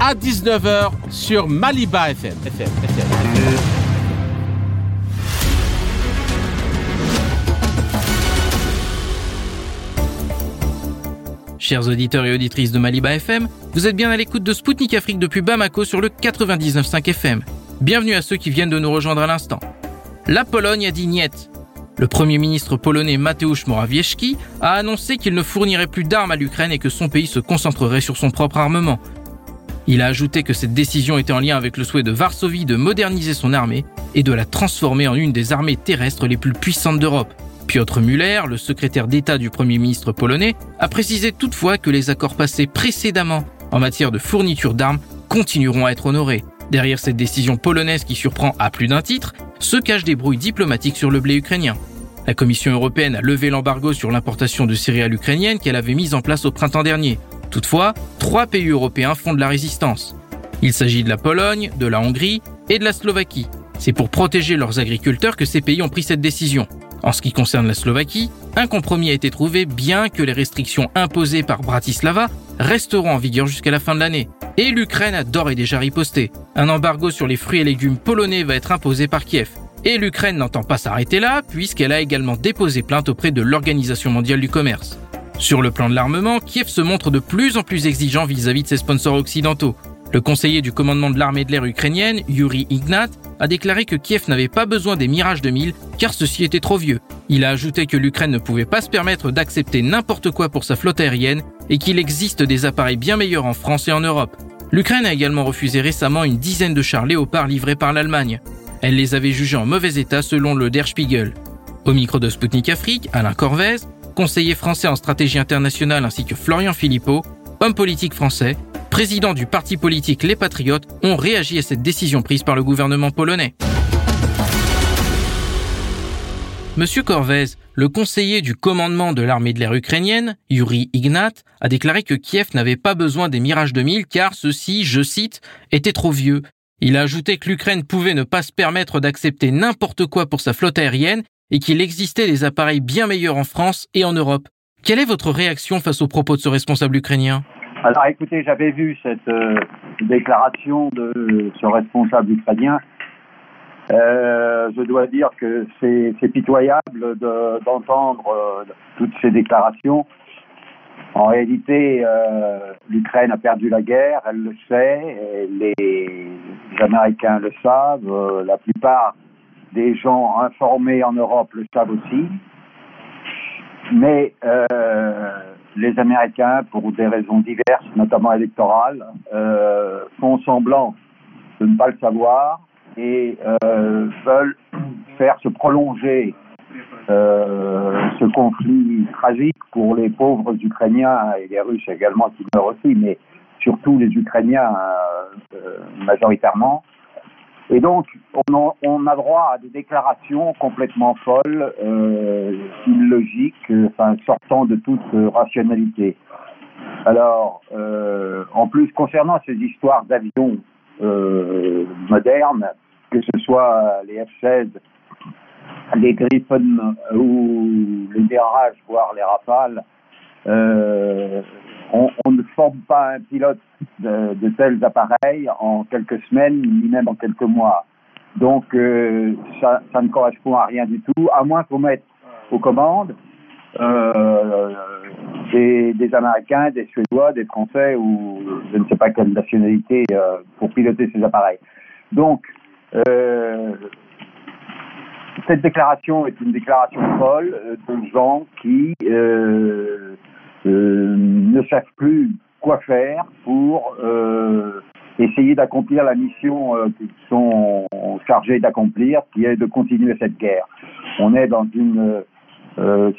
à 19h sur Maliba FM. Chers auditeurs et auditrices de Maliba FM, vous êtes bien à l'écoute de Spoutnik Afrique depuis Bamako sur le 99.5 FM. Bienvenue à ceux qui viennent de nous rejoindre à l'instant. La Pologne a dit niet. Le premier ministre polonais Mateusz Morawiecki a annoncé qu'il ne fournirait plus d'armes à l'Ukraine et que son pays se concentrerait sur son propre armement. Il a ajouté que cette décision était en lien avec le souhait de Varsovie de moderniser son armée et de la transformer en une des armées terrestres les plus puissantes d'Europe. Piotr Müller, le secrétaire d'État du Premier ministre polonais, a précisé toutefois que les accords passés précédemment en matière de fourniture d'armes continueront à être honorés. Derrière cette décision polonaise qui surprend à plus d'un titre, se cachent des brouilles diplomatiques sur le blé ukrainien. La Commission européenne a levé l'embargo sur l'importation de céréales ukrainiennes qu'elle avait mis en place au printemps dernier. Toutefois, trois pays européens font de la résistance. Il s'agit de la Pologne, de la Hongrie et de la Slovaquie. C'est pour protéger leurs agriculteurs que ces pays ont pris cette décision. En ce qui concerne la Slovaquie, un compromis a été trouvé bien que les restrictions imposées par Bratislava resteront en vigueur jusqu'à la fin de l'année. Et l'Ukraine a d'ores et déjà riposté. Un embargo sur les fruits et légumes polonais va être imposé par Kiev. Et l'Ukraine n'entend pas s'arrêter là, puisqu'elle a également déposé plainte auprès de l'Organisation mondiale du commerce. Sur le plan de l'armement, Kiev se montre de plus en plus exigeant vis-à-vis de ses sponsors occidentaux. Le conseiller du commandement de l'armée de l'air ukrainienne, Yuri Ignat, a déclaré que Kiev n'avait pas besoin des Mirage 2000 car ceci était trop vieux. Il a ajouté que l'Ukraine ne pouvait pas se permettre d'accepter n'importe quoi pour sa flotte aérienne et qu'il existe des appareils bien meilleurs en France et en Europe. L'Ukraine a également refusé récemment une dizaine de chars Léopard livrés par l'Allemagne. Elle les avait jugés en mauvais état selon le Der Spiegel. Au micro de Sputnik Afrique, Alain Corvez, conseiller français en stratégie internationale ainsi que Florian Philippot, homme politique français, président du parti politique Les Patriotes, ont réagi à cette décision prise par le gouvernement polonais. Monsieur Corvez, le conseiller du commandement de l'armée de l'air ukrainienne, Yuri Ignat, a déclaré que Kiev n'avait pas besoin des Mirage 2000 car ceux-ci, je cite, étaient trop vieux Il a ajouté que l'Ukraine pouvait ne pas se permettre d'accepter n'importe quoi pour sa flotte aérienne et qu'il existait des appareils bien meilleurs en France et en Europe. Quelle est votre réaction face aux propos de ce responsable ukrainien? Alors écoutez, j'avais vu cette euh, déclaration de ce responsable ukrainien. Euh, je dois dire que c'est pitoyable d'entendre euh, toutes ces déclarations. En réalité, l'Ukraine a perdu la guerre, elle le sait, les Américains le savent, la plupart des gens informés en Europe le savent aussi. Mais euh, les Américains, pour des raisons diverses, notamment électorales, euh, font semblant de ne pas le savoir et euh, veulent faire se prolonger ce conflit tragique pour les pauvres Ukrainiens et les Russes également qui meurent aussi, mais surtout les Ukrainiens majoritairement. Et donc, on, a droit à des déclarations complètement folles, euh, illogiques, enfin, sortant de toute rationalité. Alors, euh, en plus, concernant ces histoires d'avions euh, modernes, que ce soit les F-16, les Griffon ou les DRH, voire les Rafales, euh, on, ne forme pas un pilote de, tels appareils en quelques semaines, ni même en quelques mois. Donc euh, ça, ne correspond à rien du tout, à moins qu'on mette aux commandes euh, des, Américains, des Suédois, des Français ou je ne sais pas quelle nationalité euh, pour piloter ces appareils. Donc cette déclaration est une déclaration folle de gens qui euh, ne savent plus quoi faire pour euh, essayer d'accomplir la mission euh, qu'ils sont chargés d'accomplir, qui est de continuer cette guerre. On est dans une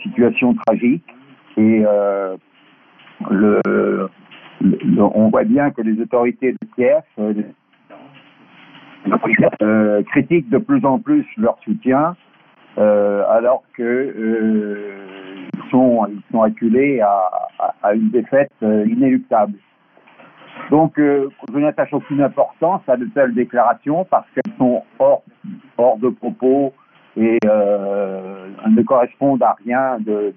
situation tragique et le, on voit bien que les autorités de Kiev critiquent de plus en plus leur soutien, alors que sont, ils sont acculés à, une défaite euh, inéluctable. Donc, euh, je n'attache aucune importance à de telles déclarations parce qu'elles sont hors, hors de propos et euh, ne correspondent à rien de,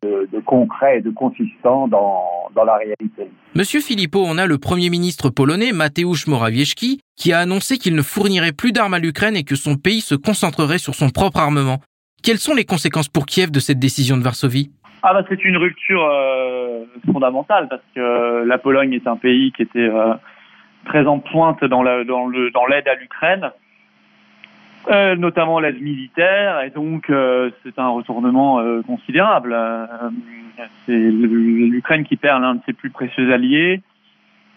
concret et de consistant dans, dans, la réalité. Monsieur Philippot, on a le Premier ministre polonais Mateusz Morawiecki qui a annoncé qu'il ne fournirait plus d'armes à l'Ukraine et que son pays se concentrerait sur son propre armement. Quelles sont les conséquences pour Kiev de cette décision de Varsovie? Ah bah c'est une rupture euh, fondamentale parce que euh, la Pologne est un pays qui était euh, très en pointe dans la, dans dans l'aide à l'Ukraine, notamment l'aide militaire et donc c'est un retournement considérable. c'est l'Ukraine qui perd l'un de ses plus précieux alliés,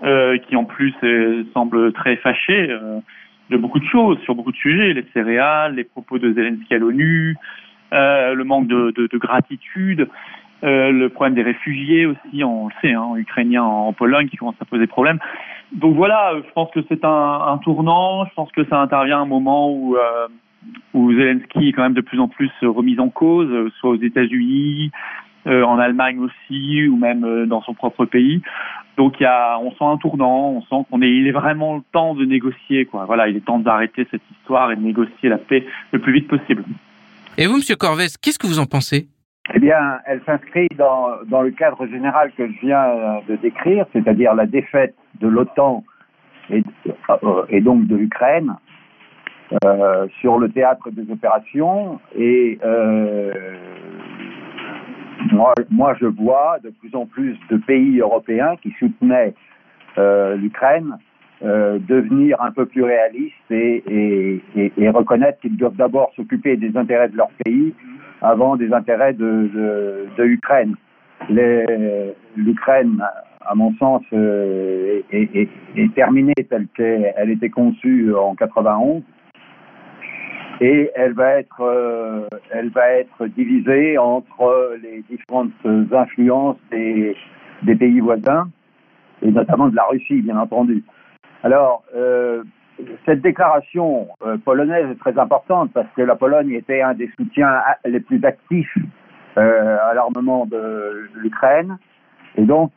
qui en plus semble très fâché de beaucoup de choses sur beaucoup de sujets, les céréales, les propos de Zelensky à l'ONU, euh, le manque de, de, de gratitude, euh, le problème des réfugiés aussi, on le sait, hein, ukrainiens en Pologne qui commencent à poser problème. Donc voilà, je pense que c'est un, tournant. Je pense que ça intervient à un moment où, euh, Zelensky est quand même de plus en plus remis en cause, soit aux États-Unis, euh, en Allemagne aussi, ou même euh, dans son propre pays. Donc il y a, on sent un tournant, on sent qu'on est, il est vraiment le temps de négocier, quoi. Voilà, il est temps d'arrêter cette histoire et de négocier la paix le plus vite possible. Et vous, Monsieur Corvès, qu'est-ce que vous en pensez? Eh bien, elle s'inscrit dans, dans le cadre général que je viens de décrire, c'est-à-dire la défaite de l'OTAN et, euh, donc de l'Ukraine euh, sur le théâtre des opérations. Et euh, moi, moi, je vois de plus en plus de pays européens qui soutenaient euh, l'Ukraine euh, devenir un peu plus réalistes et, reconnaître qu'ils doivent d'abord s'occuper des intérêts de leur pays avant des intérêts de, l'Ukraine. L'Ukraine, à mon sens, euh, est, terminée telle qu'elle était conçue en 91 et elle va être, euh, elle va être divisée entre les différentes influences des pays voisins et notamment de la Russie, bien entendu. Alors, euh, cette déclaration euh, polonaise est très importante parce que la Pologne était un des soutiens les plus actifs euh, à l'armement de l'Ukraine. Et donc,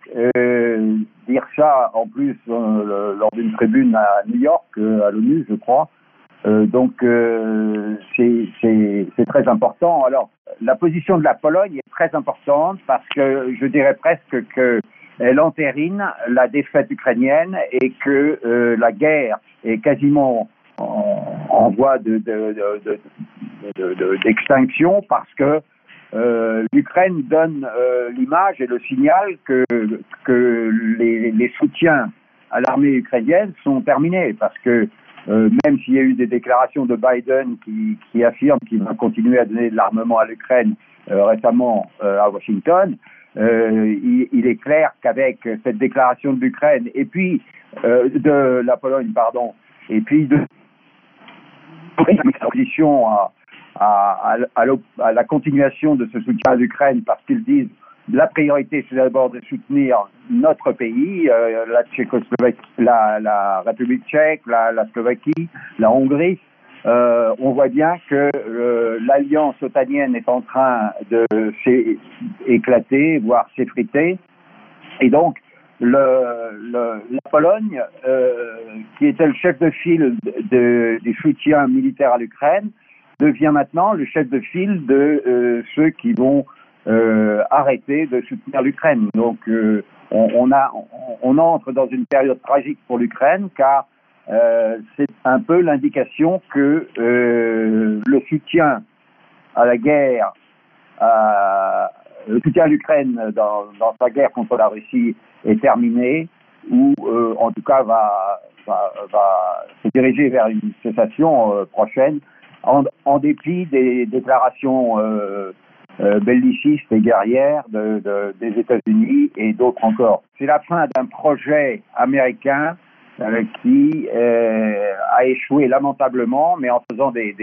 dire ça en plus lors d'une tribune à New York, à l'ONU, je crois. donc c'est très important. Alors la position de la Pologne est très importante parce que je dirais presque que elle entérine la défaite ukrainienne et que la guerre est quasiment en, voie d'extinction parce que euh, l'Ukraine donne euh, l'image et le signal que, les, soutiens à l'armée ukrainienne sont terminés parce que euh, même s'il y a eu des déclarations de Biden qui, qui affirment qu'il va continuer à donner de l'armement à l'Ukraine récemment à Washington, il, il, est clair qu'avec cette déclaration de l'Ukraine et puis de la Pologne, pardon, et puis de opposition à, la continuation de ce soutien à l'Ukraine parce qu'ils disent la priorité, c'est d'abord de soutenir notre pays, euh, la, République tchèque, la Slovaquie, la Hongrie. Euh, on voit bien que euh, l'alliance otanienne est en train de s'éclater, voire s'effriter. Et donc, la Pologne, euh, qui était le chef de file de, des soutiens militaires à l'Ukraine, devient maintenant le chef de file de ceux qui vont arrêter de soutenir l'Ukraine. Donc, on, entre dans une période tragique pour l'Ukraine, car euh, c'est un peu l'indication que le soutien à la guerre, le soutien à l'Ukraine dans, sa guerre contre la Russie est terminé ou euh, en tout cas va, se diriger vers une cessation euh, prochaine en, dépit des déclarations euh, euh bellicistes et guerrières de, de, des États-Unis et d'autres encore. C'est la fin d'un projet américain euh, qui a échoué lamentablement, mais en faisant des,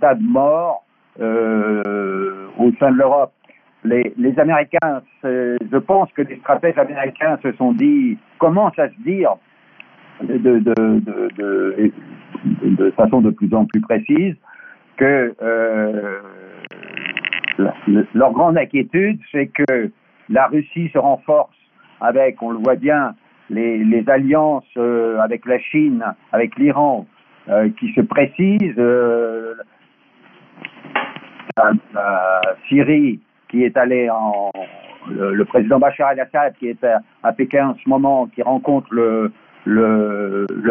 tas de morts au sein de l'Europe. Les, Américains, je pense que les stratèges américains se sont dit, commencent à se dire de, façon de plus en plus précise que euh, leur grande inquiétude, c'est que la Russie se renforce avec, on le voit bien, les, alliances euh, avec la Chine, avec l'Iran, euh, qui se précisent. Euh, la, Syrie qui est allé en le, président Bachar el-Assad qui est à, Pékin en ce moment, qui rencontre le,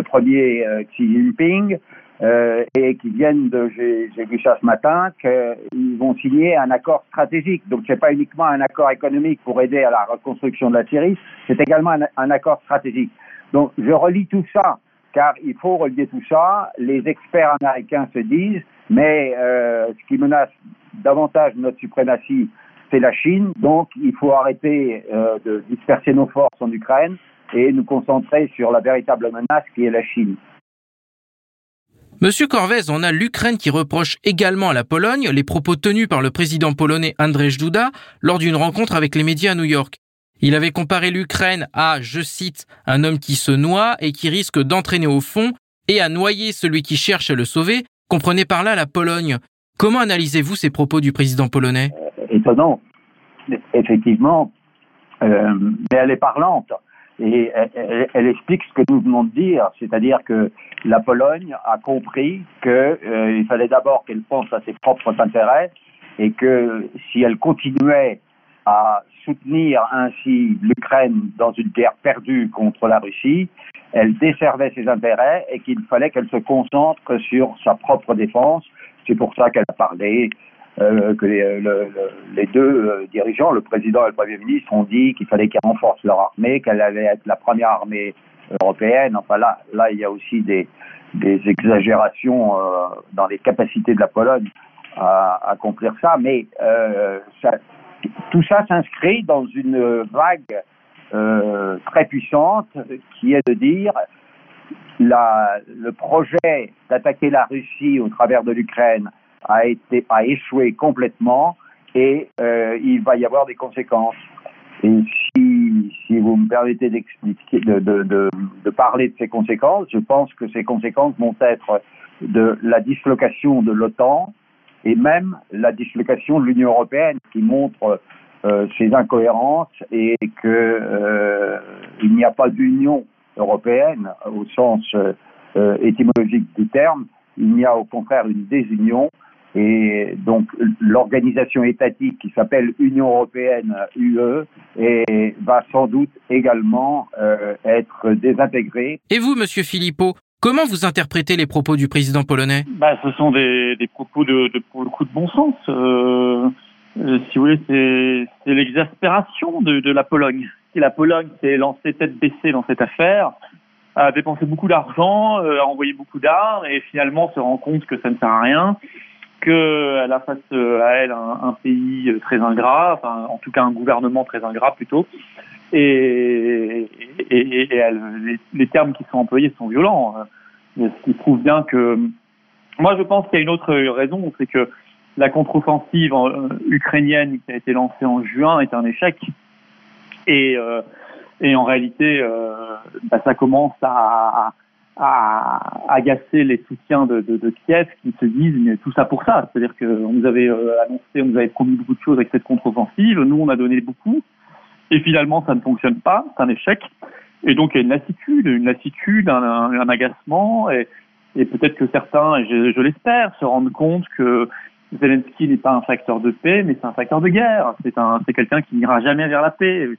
premier Xi Jinping, euh, et qui viennent de, j'ai vu ça ce matin, qu'ils vont signer un accord stratégique. Donc c'est pas uniquement un accord économique pour aider à la reconstruction de la Syrie, c'est également un, un, accord stratégique. Donc je relis tout ça, car il faut relier tout ça. Les experts américains se disent, mais euh, ce qui menace davantage notre suprématie, c'est la Chine. Donc, il faut arrêter euh, de disperser nos forces en Ukraine et nous concentrer sur la véritable menace qui est la Chine. Monsieur Corvez, on a l'Ukraine qui reproche également à la Pologne les propos tenus par le président polonais Andrzej Duda lors d'une rencontre avec les médias à New York. Il avait comparé l'Ukraine à, je cite, un homme qui se noie et qui risque d'entraîner au fond et à noyer celui qui cherche à le sauver. Comprenez par là la Pologne. Comment analysez-vous ces propos du président polonais? Étonnant, effectivement, euh, mais elle est parlante et elle, explique ce que nous venons de dire, c'est-à-dire que la Pologne a compris qu'il euh, fallait d'abord qu'elle pense à ses propres intérêts et que si elle continuait à soutenir ainsi l'Ukraine dans une guerre perdue contre la Russie, elle desservait ses intérêts et qu'il fallait qu'elle se concentre sur sa propre défense. C'est pour ça qu'elle a parlé euh, que les, euh, deux euh, dirigeants, le président et le premier ministre, ont dit qu'il fallait qu'ils renforcent leur armée, qu'elle allait être la première armée européenne. Enfin là, là, il y a aussi des, exagérations dans les capacités de la Pologne à, accomplir ça, mais tout ça s'inscrit dans une vague très puissante qui est de dire le projet d'attaquer la Russie au travers de l'Ukraine a, été, a échoué complètement et euh, il va y avoir des conséquences. Et si, si vous me permettez de, de, de, parler de ces conséquences, je pense que ces conséquences vont être de la dislocation de l'OTAN et même la dislocation de l'Union européenne qui montre ces incohérences et que il n'y a pas d'union européenne au sens étymologique du terme, il y a au contraire une désunion et donc l'organisation étatique qui s'appelle Union européenne UE et va sans doute également euh, être désintégrée. Et vous, Monsieur Philippot, comment vous interprétez les propos du président polonais? Bah, Ce sont des, des propos de, de, pour le coup de bon sens. Euh, euh si vous voulez, c'est l'exaspération de, de, la Pologne. Si la Pologne s'est lancée tête baissée dans cette affaire, a dépensé beaucoup d'argent, euh, a envoyé beaucoup d'armes et finalement se rend compte que ça ne sert à rien qu'elle a face euh, à elle un, pays euh, très ingrat, enfin, en tout cas un gouvernement très ingrat plutôt. Et, les, termes qui sont employés sont violents. Hein. Ce qui prouve bien que. Moi, je pense qu'il y a une autre raison, c'est que la contre-offensive euh, ukrainienne qui a été lancée en juin est un échec. Et, et en réalité, bah, ça commence à, à agacer les soutiens de, de, de, Kiev qui se disent mais tout ça pour ça. C'est-à-dire qu'on nous avait euh, annoncé, on nous avait promis beaucoup de choses avec cette contre-offensive, nous on a donné beaucoup, et finalement ça ne fonctionne pas, c'est un échec. Et donc il y a une lassitude, une lassitude, un, un, agacement, et, et peut-être que certains, et je, je l'espère, se rendent compte que Zelensky n'est pas un facteur de paix, mais c'est un facteur de guerre. C'est un, c'est quelqu'un qui n'ira jamais vers la paix.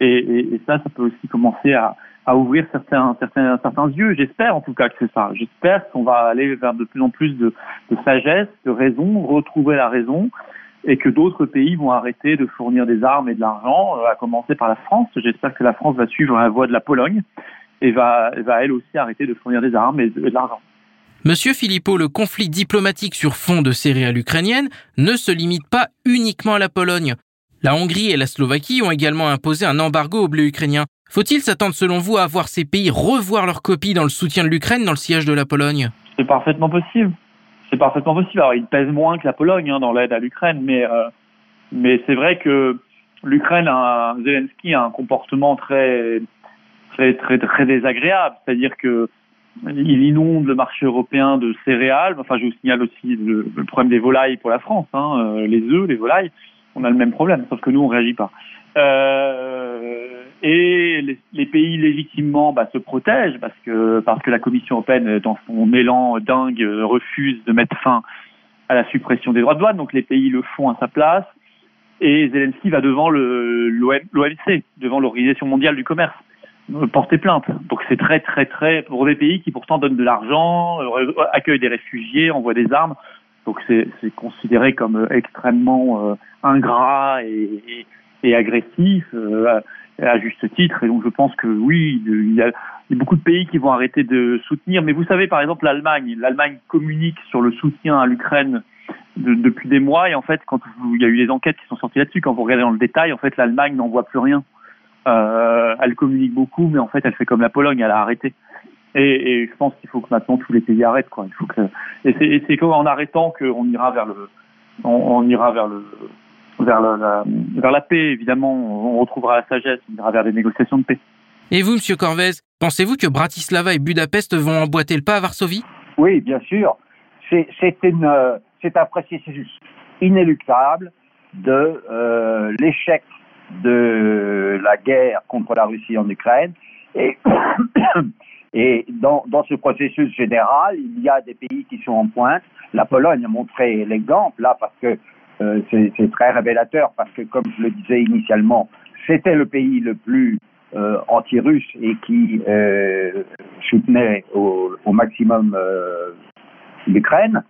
Et, et, et ça, ça peut aussi commencer à, à ouvrir certains, certains, certains yeux. J'espère en tout cas que c'est ça. J'espère qu'on va aller vers de plus en plus de, de sagesse, de raison, retrouver la raison, et que d'autres pays vont arrêter de fournir des armes et de l'argent, euh, à commencer par la France. J'espère que la France va suivre la voie de la Pologne et va, va elle aussi arrêter de fournir des armes et de, l'argent. Monsieur Philippot, le conflit diplomatique sur fond de céréales ukrainiennes ne se limite pas uniquement à la Pologne. La Hongrie et la Slovaquie ont également imposé un embargo au blé ukrainien. Faut-il s'attendre selon vous à voir ces pays revoir leur copie dans le soutien de l'Ukraine dans le siège de la Pologne? C'est parfaitement possible. C'est parfaitement possible. Alors, il pèse moins que la Pologne hein, dans l'aide à l'Ukraine, mais euh, mais c'est vrai que l'Ukraine a Zelensky a un comportement très très très désagréable. C'est-à-dire que il inonde le marché européen de céréales. Enfin, je vous signale aussi le, problème des volailles pour la France, hein, euh, les œufs, les volailles. On a le même problème, sauf que nous on réagit pas. Euh, et les, pays légitimement bah, se protègent parce que parce que la Commission européenne, dans son élan dingue, refuse de mettre fin à la suppression des droits de douane. Donc les pays le font à sa place. Et Zelensky va devant l'OMC, devant l'Organisation mondiale du commerce, porter plainte. Donc c'est très très très pour des pays qui pourtant donnent de l'argent, euh, accueillent des réfugiés, envoient des armes. Donc c'est considéré comme extrêmement euh, ingrat et et agressif euh, à juste titre. Et donc je pense que oui, il y, a, beaucoup de pays qui vont arrêter de soutenir. Mais vous savez, par exemple, l'Allemagne, l'Allemagne communique sur le soutien à l'Ukraine depuis des mois. Et en fait, quand il y a eu des enquêtes qui sont sorties là-dessus, quand vous regardez dans le détail, en fait, l'Allemagne n'en voit plus rien. Euh, elle communique beaucoup, mais en fait, elle fait comme la Pologne, elle a arrêté. Et, je pense qu'il faut que maintenant tous les pays arrêtent. Quoi. Il faut que, et c'est qu'en arrêtant qu'on on ira vers le, vers la, vers la paix, évidemment, on retrouvera la sagesse, on ira vers des négociations de paix. Et vous, Monsieur Corvez, pensez-vous que Bratislava et Budapest vont emboîter le pas à Varsovie? Oui, bien sûr. C'est un processus inéluctable de euh, l'échec de la guerre contre la Russie en Ukraine. Et, et dans, dans ce processus général, il y a des pays qui sont en pointe. La Pologne a montré l'exemple, là, parce que euh, c'est très révélateur parce que, comme je le disais initialement, c'était le pays le plus euh, anti-russe et qui euh, soutenait au, maximum l'Ukraine.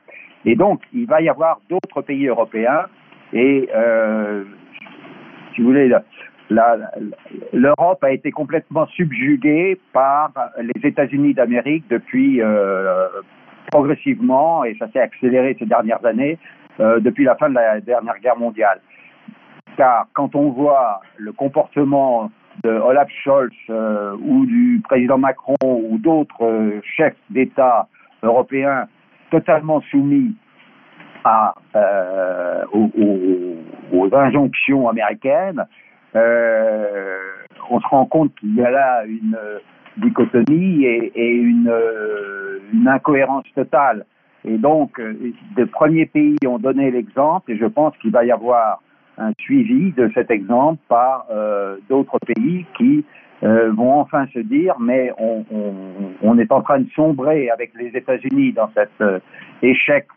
Et donc, il va y avoir d'autres pays européens et, si vous voulez, l'Europe a été complètement subjuguée par les États-Unis d'Amérique depuis progressivement, et ça s'est accéléré ces dernières années, euh, depuis la fin de la dernière guerre mondiale. Car quand on voit le comportement de Olaf Scholz euh, ou du président Macron ou d'autres euh, chefs d'État européens totalement soumis aux, injonctions américaines, on se rend compte qu'il y a là une dichotomie et, une incohérence totale et donc, euh, de premiers pays ont donné l'exemple et je pense qu'il va y avoir un suivi de cet exemple par d'autres pays qui vont enfin se dire mais on, on, on, est en train de sombrer avec les États-Unis dans cet échec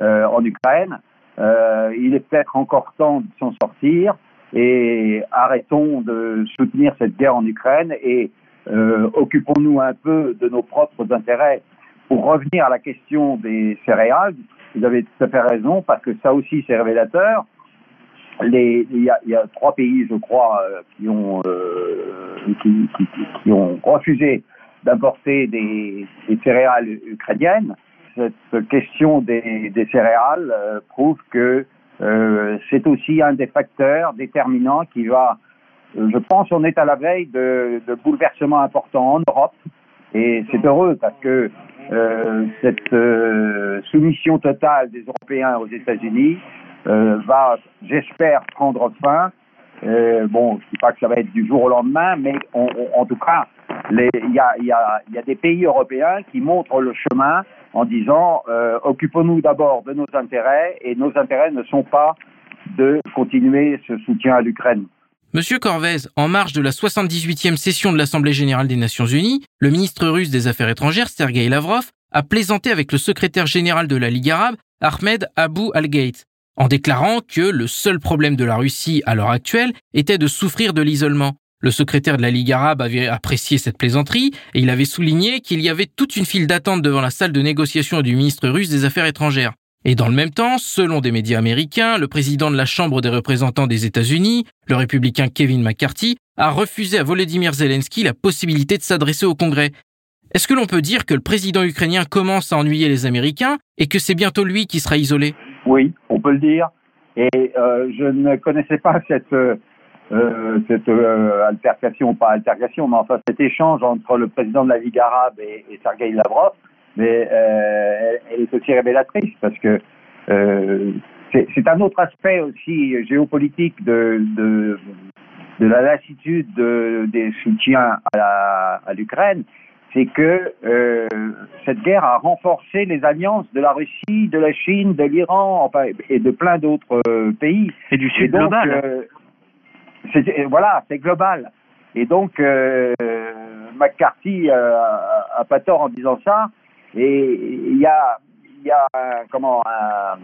en Ukraine. il est peut-être encore temps de s'en sortir et arrêtons de soutenir cette guerre en Ukraine et euh, occupons-nous un peu de nos propres intérêts. Pour revenir à la question des céréales, vous avez tout à fait raison parce que ça aussi c'est révélateur. Il, y a, trois pays, je crois, euh, qui ont euh, qui, ont refusé d'importer des, céréales ukrainiennes. Cette question des, céréales euh, prouve que c'est aussi un des facteurs déterminants qui va, je pense, on est à la veille de bouleversements importants en Europe. Et c'est heureux parce que euh, cette euh, soumission totale des Européens aux États-Unis euh, va, j'espère, prendre fin. bon, je ne dis pas que ça va être du jour au lendemain, mais en tout cas, il y a, des pays européens qui montrent le chemin en disant euh, occupons-nous d'abord de nos intérêts et nos intérêts ne sont pas de continuer ce soutien à l'Ukraine. Monsieur Corvez, en marge de la 78e session de l'Assemblée générale des Nations unies, le ministre russe des Affaires étrangères, Sergei Lavrov, a plaisanté avec le secrétaire général de la Ligue arabe, Ahmed Abou Al-Gate, en déclarant que le seul problème de la Russie à l'heure actuelle était de souffrir de l'isolement. Le secrétaire de la Ligue arabe avait apprécié cette plaisanterie et il avait souligné qu'il y avait toute une file d'attente devant la salle de négociation du ministre russe des Affaires étrangères. Et dans le même temps, selon des médias américains, le président de la Chambre des représentants des États-Unis, le républicain Kevin McCarthy, a refusé à Volodymyr Zelensky la possibilité de s'adresser au Congrès. Est-ce que l'on peut dire que le président ukrainien commence à ennuyer les Américains et que c'est bientôt lui qui sera isolé? Oui, on peut le dire. Et euh, je ne connaissais pas cette euh, euh, cette euh, altercation, pas altercation, mais enfin cet échange entre le président de la Ligue arabe et, et Sergei Lavrov, mais euh, elle, est aussi révélatrice parce que euh, c'est un autre aspect aussi géopolitique de, de, de la lassitude de, des soutiens à l'Ukraine, c'est que euh, cette guerre a renforcé les alliances de la Russie, de la Chine, de l'Iran, enfin, et de plein d'autres euh, pays. Et du Sud global. Euh, voilà, c'est global. Et donc, McCarthy euh, a pas tort en disant ça. Et il y a, y a comment, un,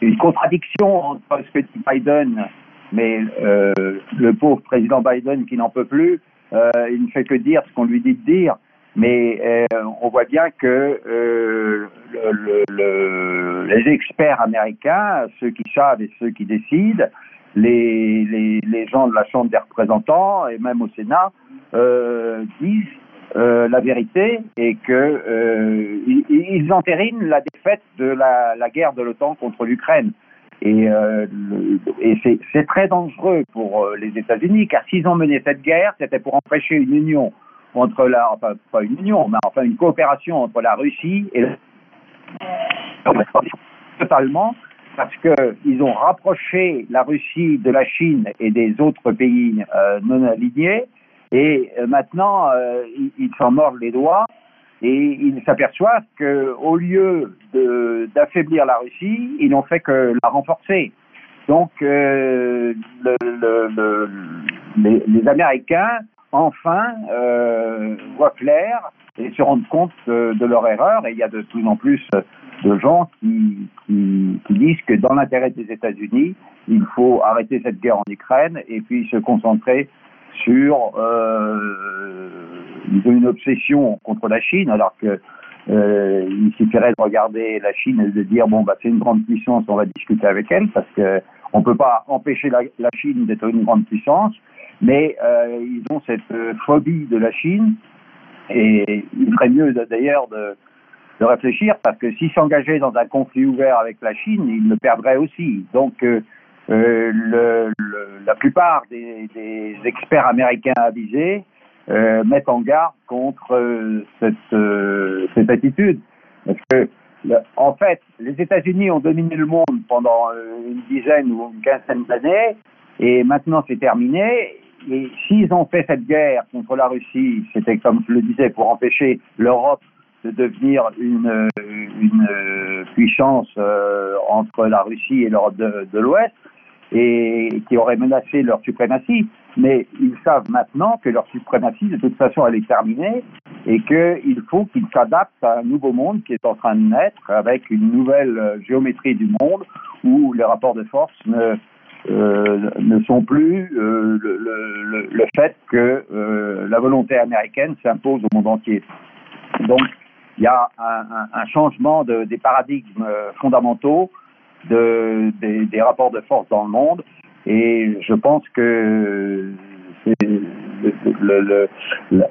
une contradiction entre ce que dit Biden, mais euh, le pauvre président Biden qui n'en peut plus, euh, il ne fait que dire ce qu'on lui dit de dire. Mais euh, on voit bien que le, le, les experts américains, ceux qui savent et ceux qui décident, les, gens de la Chambre des représentants et même au Sénat disent euh, la vérité et que euh, ils, ils, entérinent la défaite de la, la guerre de l'OTAN contre l'Ukraine. Et, euh, et c'est très dangereux pour euh, les États-Unis, car s'ils ont mené cette guerre, c'était pour empêcher une union entre la, enfin pas une union, mais enfin une coopération entre la Russie et la... totalement parce qu'ils ont rapproché la Russie de la Chine et des autres pays euh, non alignés, et euh, maintenant euh, ils, ils s'en mordent les doigts et ils s'aperçoivent qu'au lieu d'affaiblir la Russie, ils n'ont fait que la renforcer. Donc euh, le, le, le, les, Américains, enfin, voient clair et se rendent compte de, leur erreur, et il y a de plus en plus de gens qui, qui disent que dans l'intérêt des États-Unis, il faut arrêter cette guerre en Ukraine et puis se concentrer sur euh, une obsession contre la Chine, alors que euh, il suffirait de regarder la Chine et de dire bon bah c'est une grande puissance, on va discuter avec elle parce que on peut pas empêcher la, la Chine d'être une grande puissance, mais euh, ils ont cette phobie de la Chine et il serait mieux d'ailleurs de de réfléchir parce que s'ils s'engageaient dans un conflit ouvert avec la Chine, ils le perdraient aussi. Donc, euh, euh, le, la plupart des, experts américains avisés euh, mettent en garde contre euh, cette, euh, attitude. Parce que, en fait, les États-Unis ont dominé le monde pendant euh, une dizaine ou une quinzaine d'années, et maintenant c'est terminé. Et s'ils ont fait cette guerre contre la Russie, c'était comme je le disais, pour empêcher l'Europe de devenir une, puissance euh, entre la Russie et l'Europe de l'Ouest. Et qui auraient menacé leur suprématie. Mais ils savent maintenant que leur suprématie, de toute façon, elle est terminée et qu'il faut qu'ils s'adaptent à un nouveau monde qui est en train de naître avec une nouvelle euh, géométrie du monde où les rapports de force ne, euh, ne sont plus euh, le, le, le, fait que euh, la volonté américaine s'impose au monde entier. Donc, il y a un, un, changement de, des paradigmes fondamentaux de, des, des, rapports de force dans le monde. Et je pense que le, le,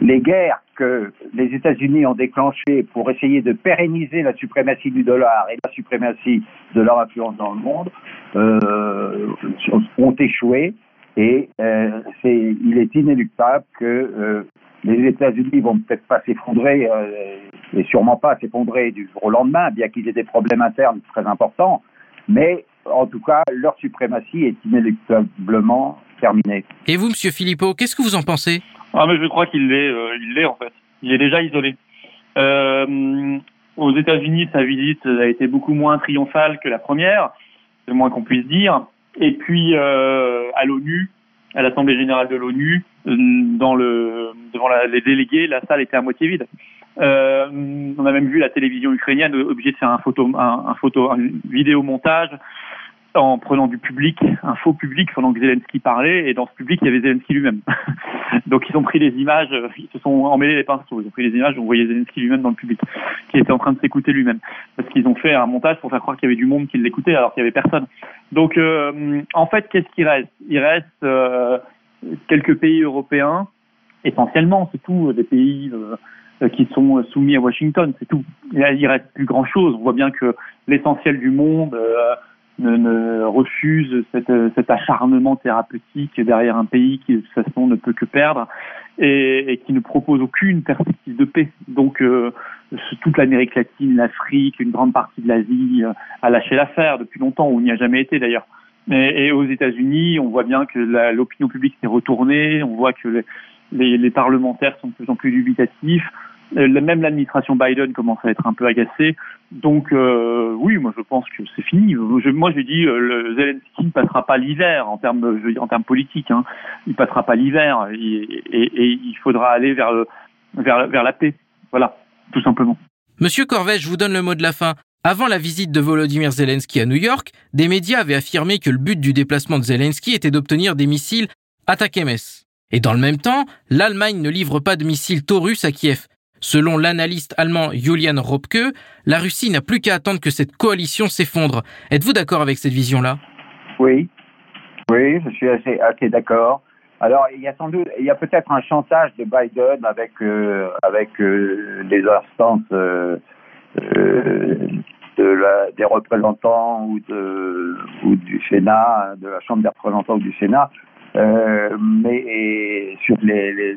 les guerres que les États-Unis ont déclenchées pour essayer de pérenniser la suprématie du dollar et la suprématie de leur influence dans le monde euh, ont échoué. Et euh, il est inéluctable que euh, les États-Unis vont peut-être pas s'effondrer, euh, et sûrement pas s'effondrer du jour au lendemain, bien qu'ils aient des problèmes internes très importants, mais en tout cas, leur suprématie est inéluctablement terminée. Et vous, Monsieur Philippot, qu'est-ce que vous en pensez? Ah, mais je crois qu'il l'est, euh, il l'est en fait. Il est déjà isolé. Euh, aux États-Unis, sa visite a été beaucoup moins triomphale que la première, c'est le moins qu'on puisse dire. Et puis euh, à l'ONU, à l'Assemblée générale de l'ONU, le devant les délégués, la salle était à moitié vide. Euh, on a même vu la télévision ukrainienne obligée de faire un photo, un, vidéo montage en prenant du public, un faux public pendant que Zelensky parlait, et dans ce public, il y avait Zelensky lui-même. Donc ils ont pris les images, ils se sont emmêlés les pinceaux, ils ont pris les images, on voyait Zelensky lui-même dans le public, qui était en train de s'écouter lui-même. Parce qu'ils ont fait un montage pour faire croire qu'il y avait du monde qui l'écoutait alors qu'il y avait personne. Donc euh, en fait, qu'est-ce qui reste? Il reste euh, quelques pays européens, essentiellement, c'est tout, des pays... Euh, qui sont soumis à Washington, c'est tout. Il reste plus grand chose. On voit bien que l'essentiel du monde euh, ne, ne refuse cette, cet acharnement thérapeutique derrière un pays qui de toute façon ne peut que perdre et, et qui ne propose aucune perspective de paix. Donc euh, toute l'Amérique latine, l'Afrique, une grande partie de l'Asie euh, a lâché l'affaire depuis longtemps, ou n'y a jamais été d'ailleurs. Et, et, aux États-Unis, on voit bien que l'opinion publique s'est retournée, on voit que les, les, les, parlementaires sont de plus en plus dubitatifs. Euh, même l'administration Biden commence à être un peu agacée. Donc euh, oui, moi je pense que c'est fini. Moi je dis euh, le Zelensky ne passera pas l'hiver en termes en termes politiques. Hein. Il passera pas l'hiver et, et, et, il faudra aller vers vers vers la paix. Voilà, tout simplement. Monsieur Corvet, je vous donne le mot de la fin. Avant la visite de Volodymyr Zelensky à New York, des médias avaient affirmé que le but du déplacement de Zelensky était d'obtenir des missiles Atakemes. Et dans le même temps, l'Allemagne ne livre pas de missiles Taurus à Kiev. Selon l'analyste allemand Julian Robke, la Russie n'a plus qu'à attendre que cette coalition s'effondre. Êtes-vous d'accord avec cette vision-là? Oui, oui, je suis assez, assez d'accord. Alors, il y a sans doute, il y a peut-être un chantage de Biden avec euh, avec euh, instances euh, la, des représentants ou du Sénat, de la Chambre des représentants ou du Sénat, euh, mais sur les, les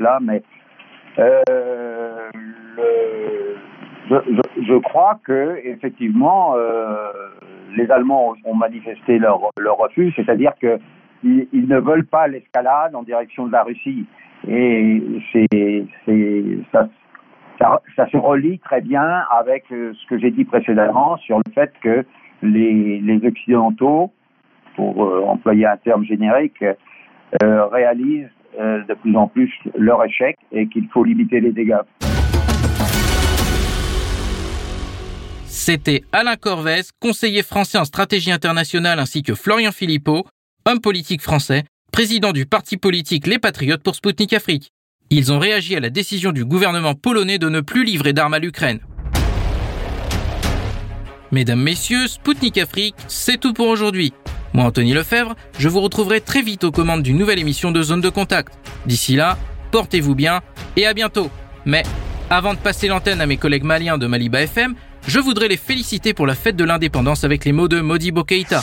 là, mais euh, je, crois que effectivement euh, les Allemands ont manifesté leur, leur refus, c'est-à-dire que ils, ils, ne veulent pas l'escalade en direction de la Russie. Et c'est ça, ça, se relie très bien avec ce que j'ai dit précédemment sur le fait que les, occidentaux pour euh, employer un terme générique, euh, réalisent euh, de plus en plus leur échec et qu'il faut limiter les dégâts. C'était Alain Corvès, conseiller français en stratégie internationale, ainsi que Florian Philippot, homme politique français, président du parti politique Les Patriotes pour Spoutnik Afrique. Ils ont réagi à la décision du gouvernement polonais de ne plus livrer d'armes à l'Ukraine. Mesdames, Messieurs, Spoutnik Afrique, c'est tout pour aujourd'hui. Moi, Anthony Lefebvre, je vous retrouverai très vite aux commandes d'une nouvelle émission de Zone de Contact. D'ici là, portez-vous bien et à bientôt. Mais avant de passer l'antenne à mes collègues maliens de Maliba FM, je voudrais les féliciter pour la fête de l'indépendance avec les mots de Modibo Keïta.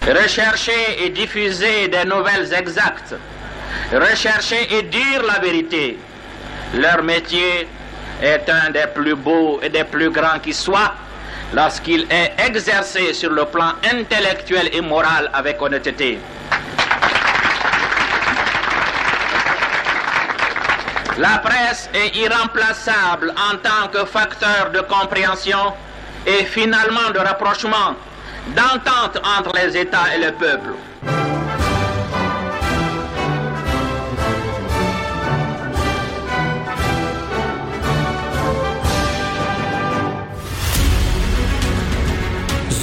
Rechercher et diffuser des nouvelles exactes. Rechercher et dire la vérité. Leur métier est un des plus beaux et des plus grands qui soient lorsqu'il est exercé sur le plan intellectuel et moral avec honnêteté. La presse est irremplaçable en tant que facteur de compréhension et finalement de rapprochement, d'entente entre les États et le peuple.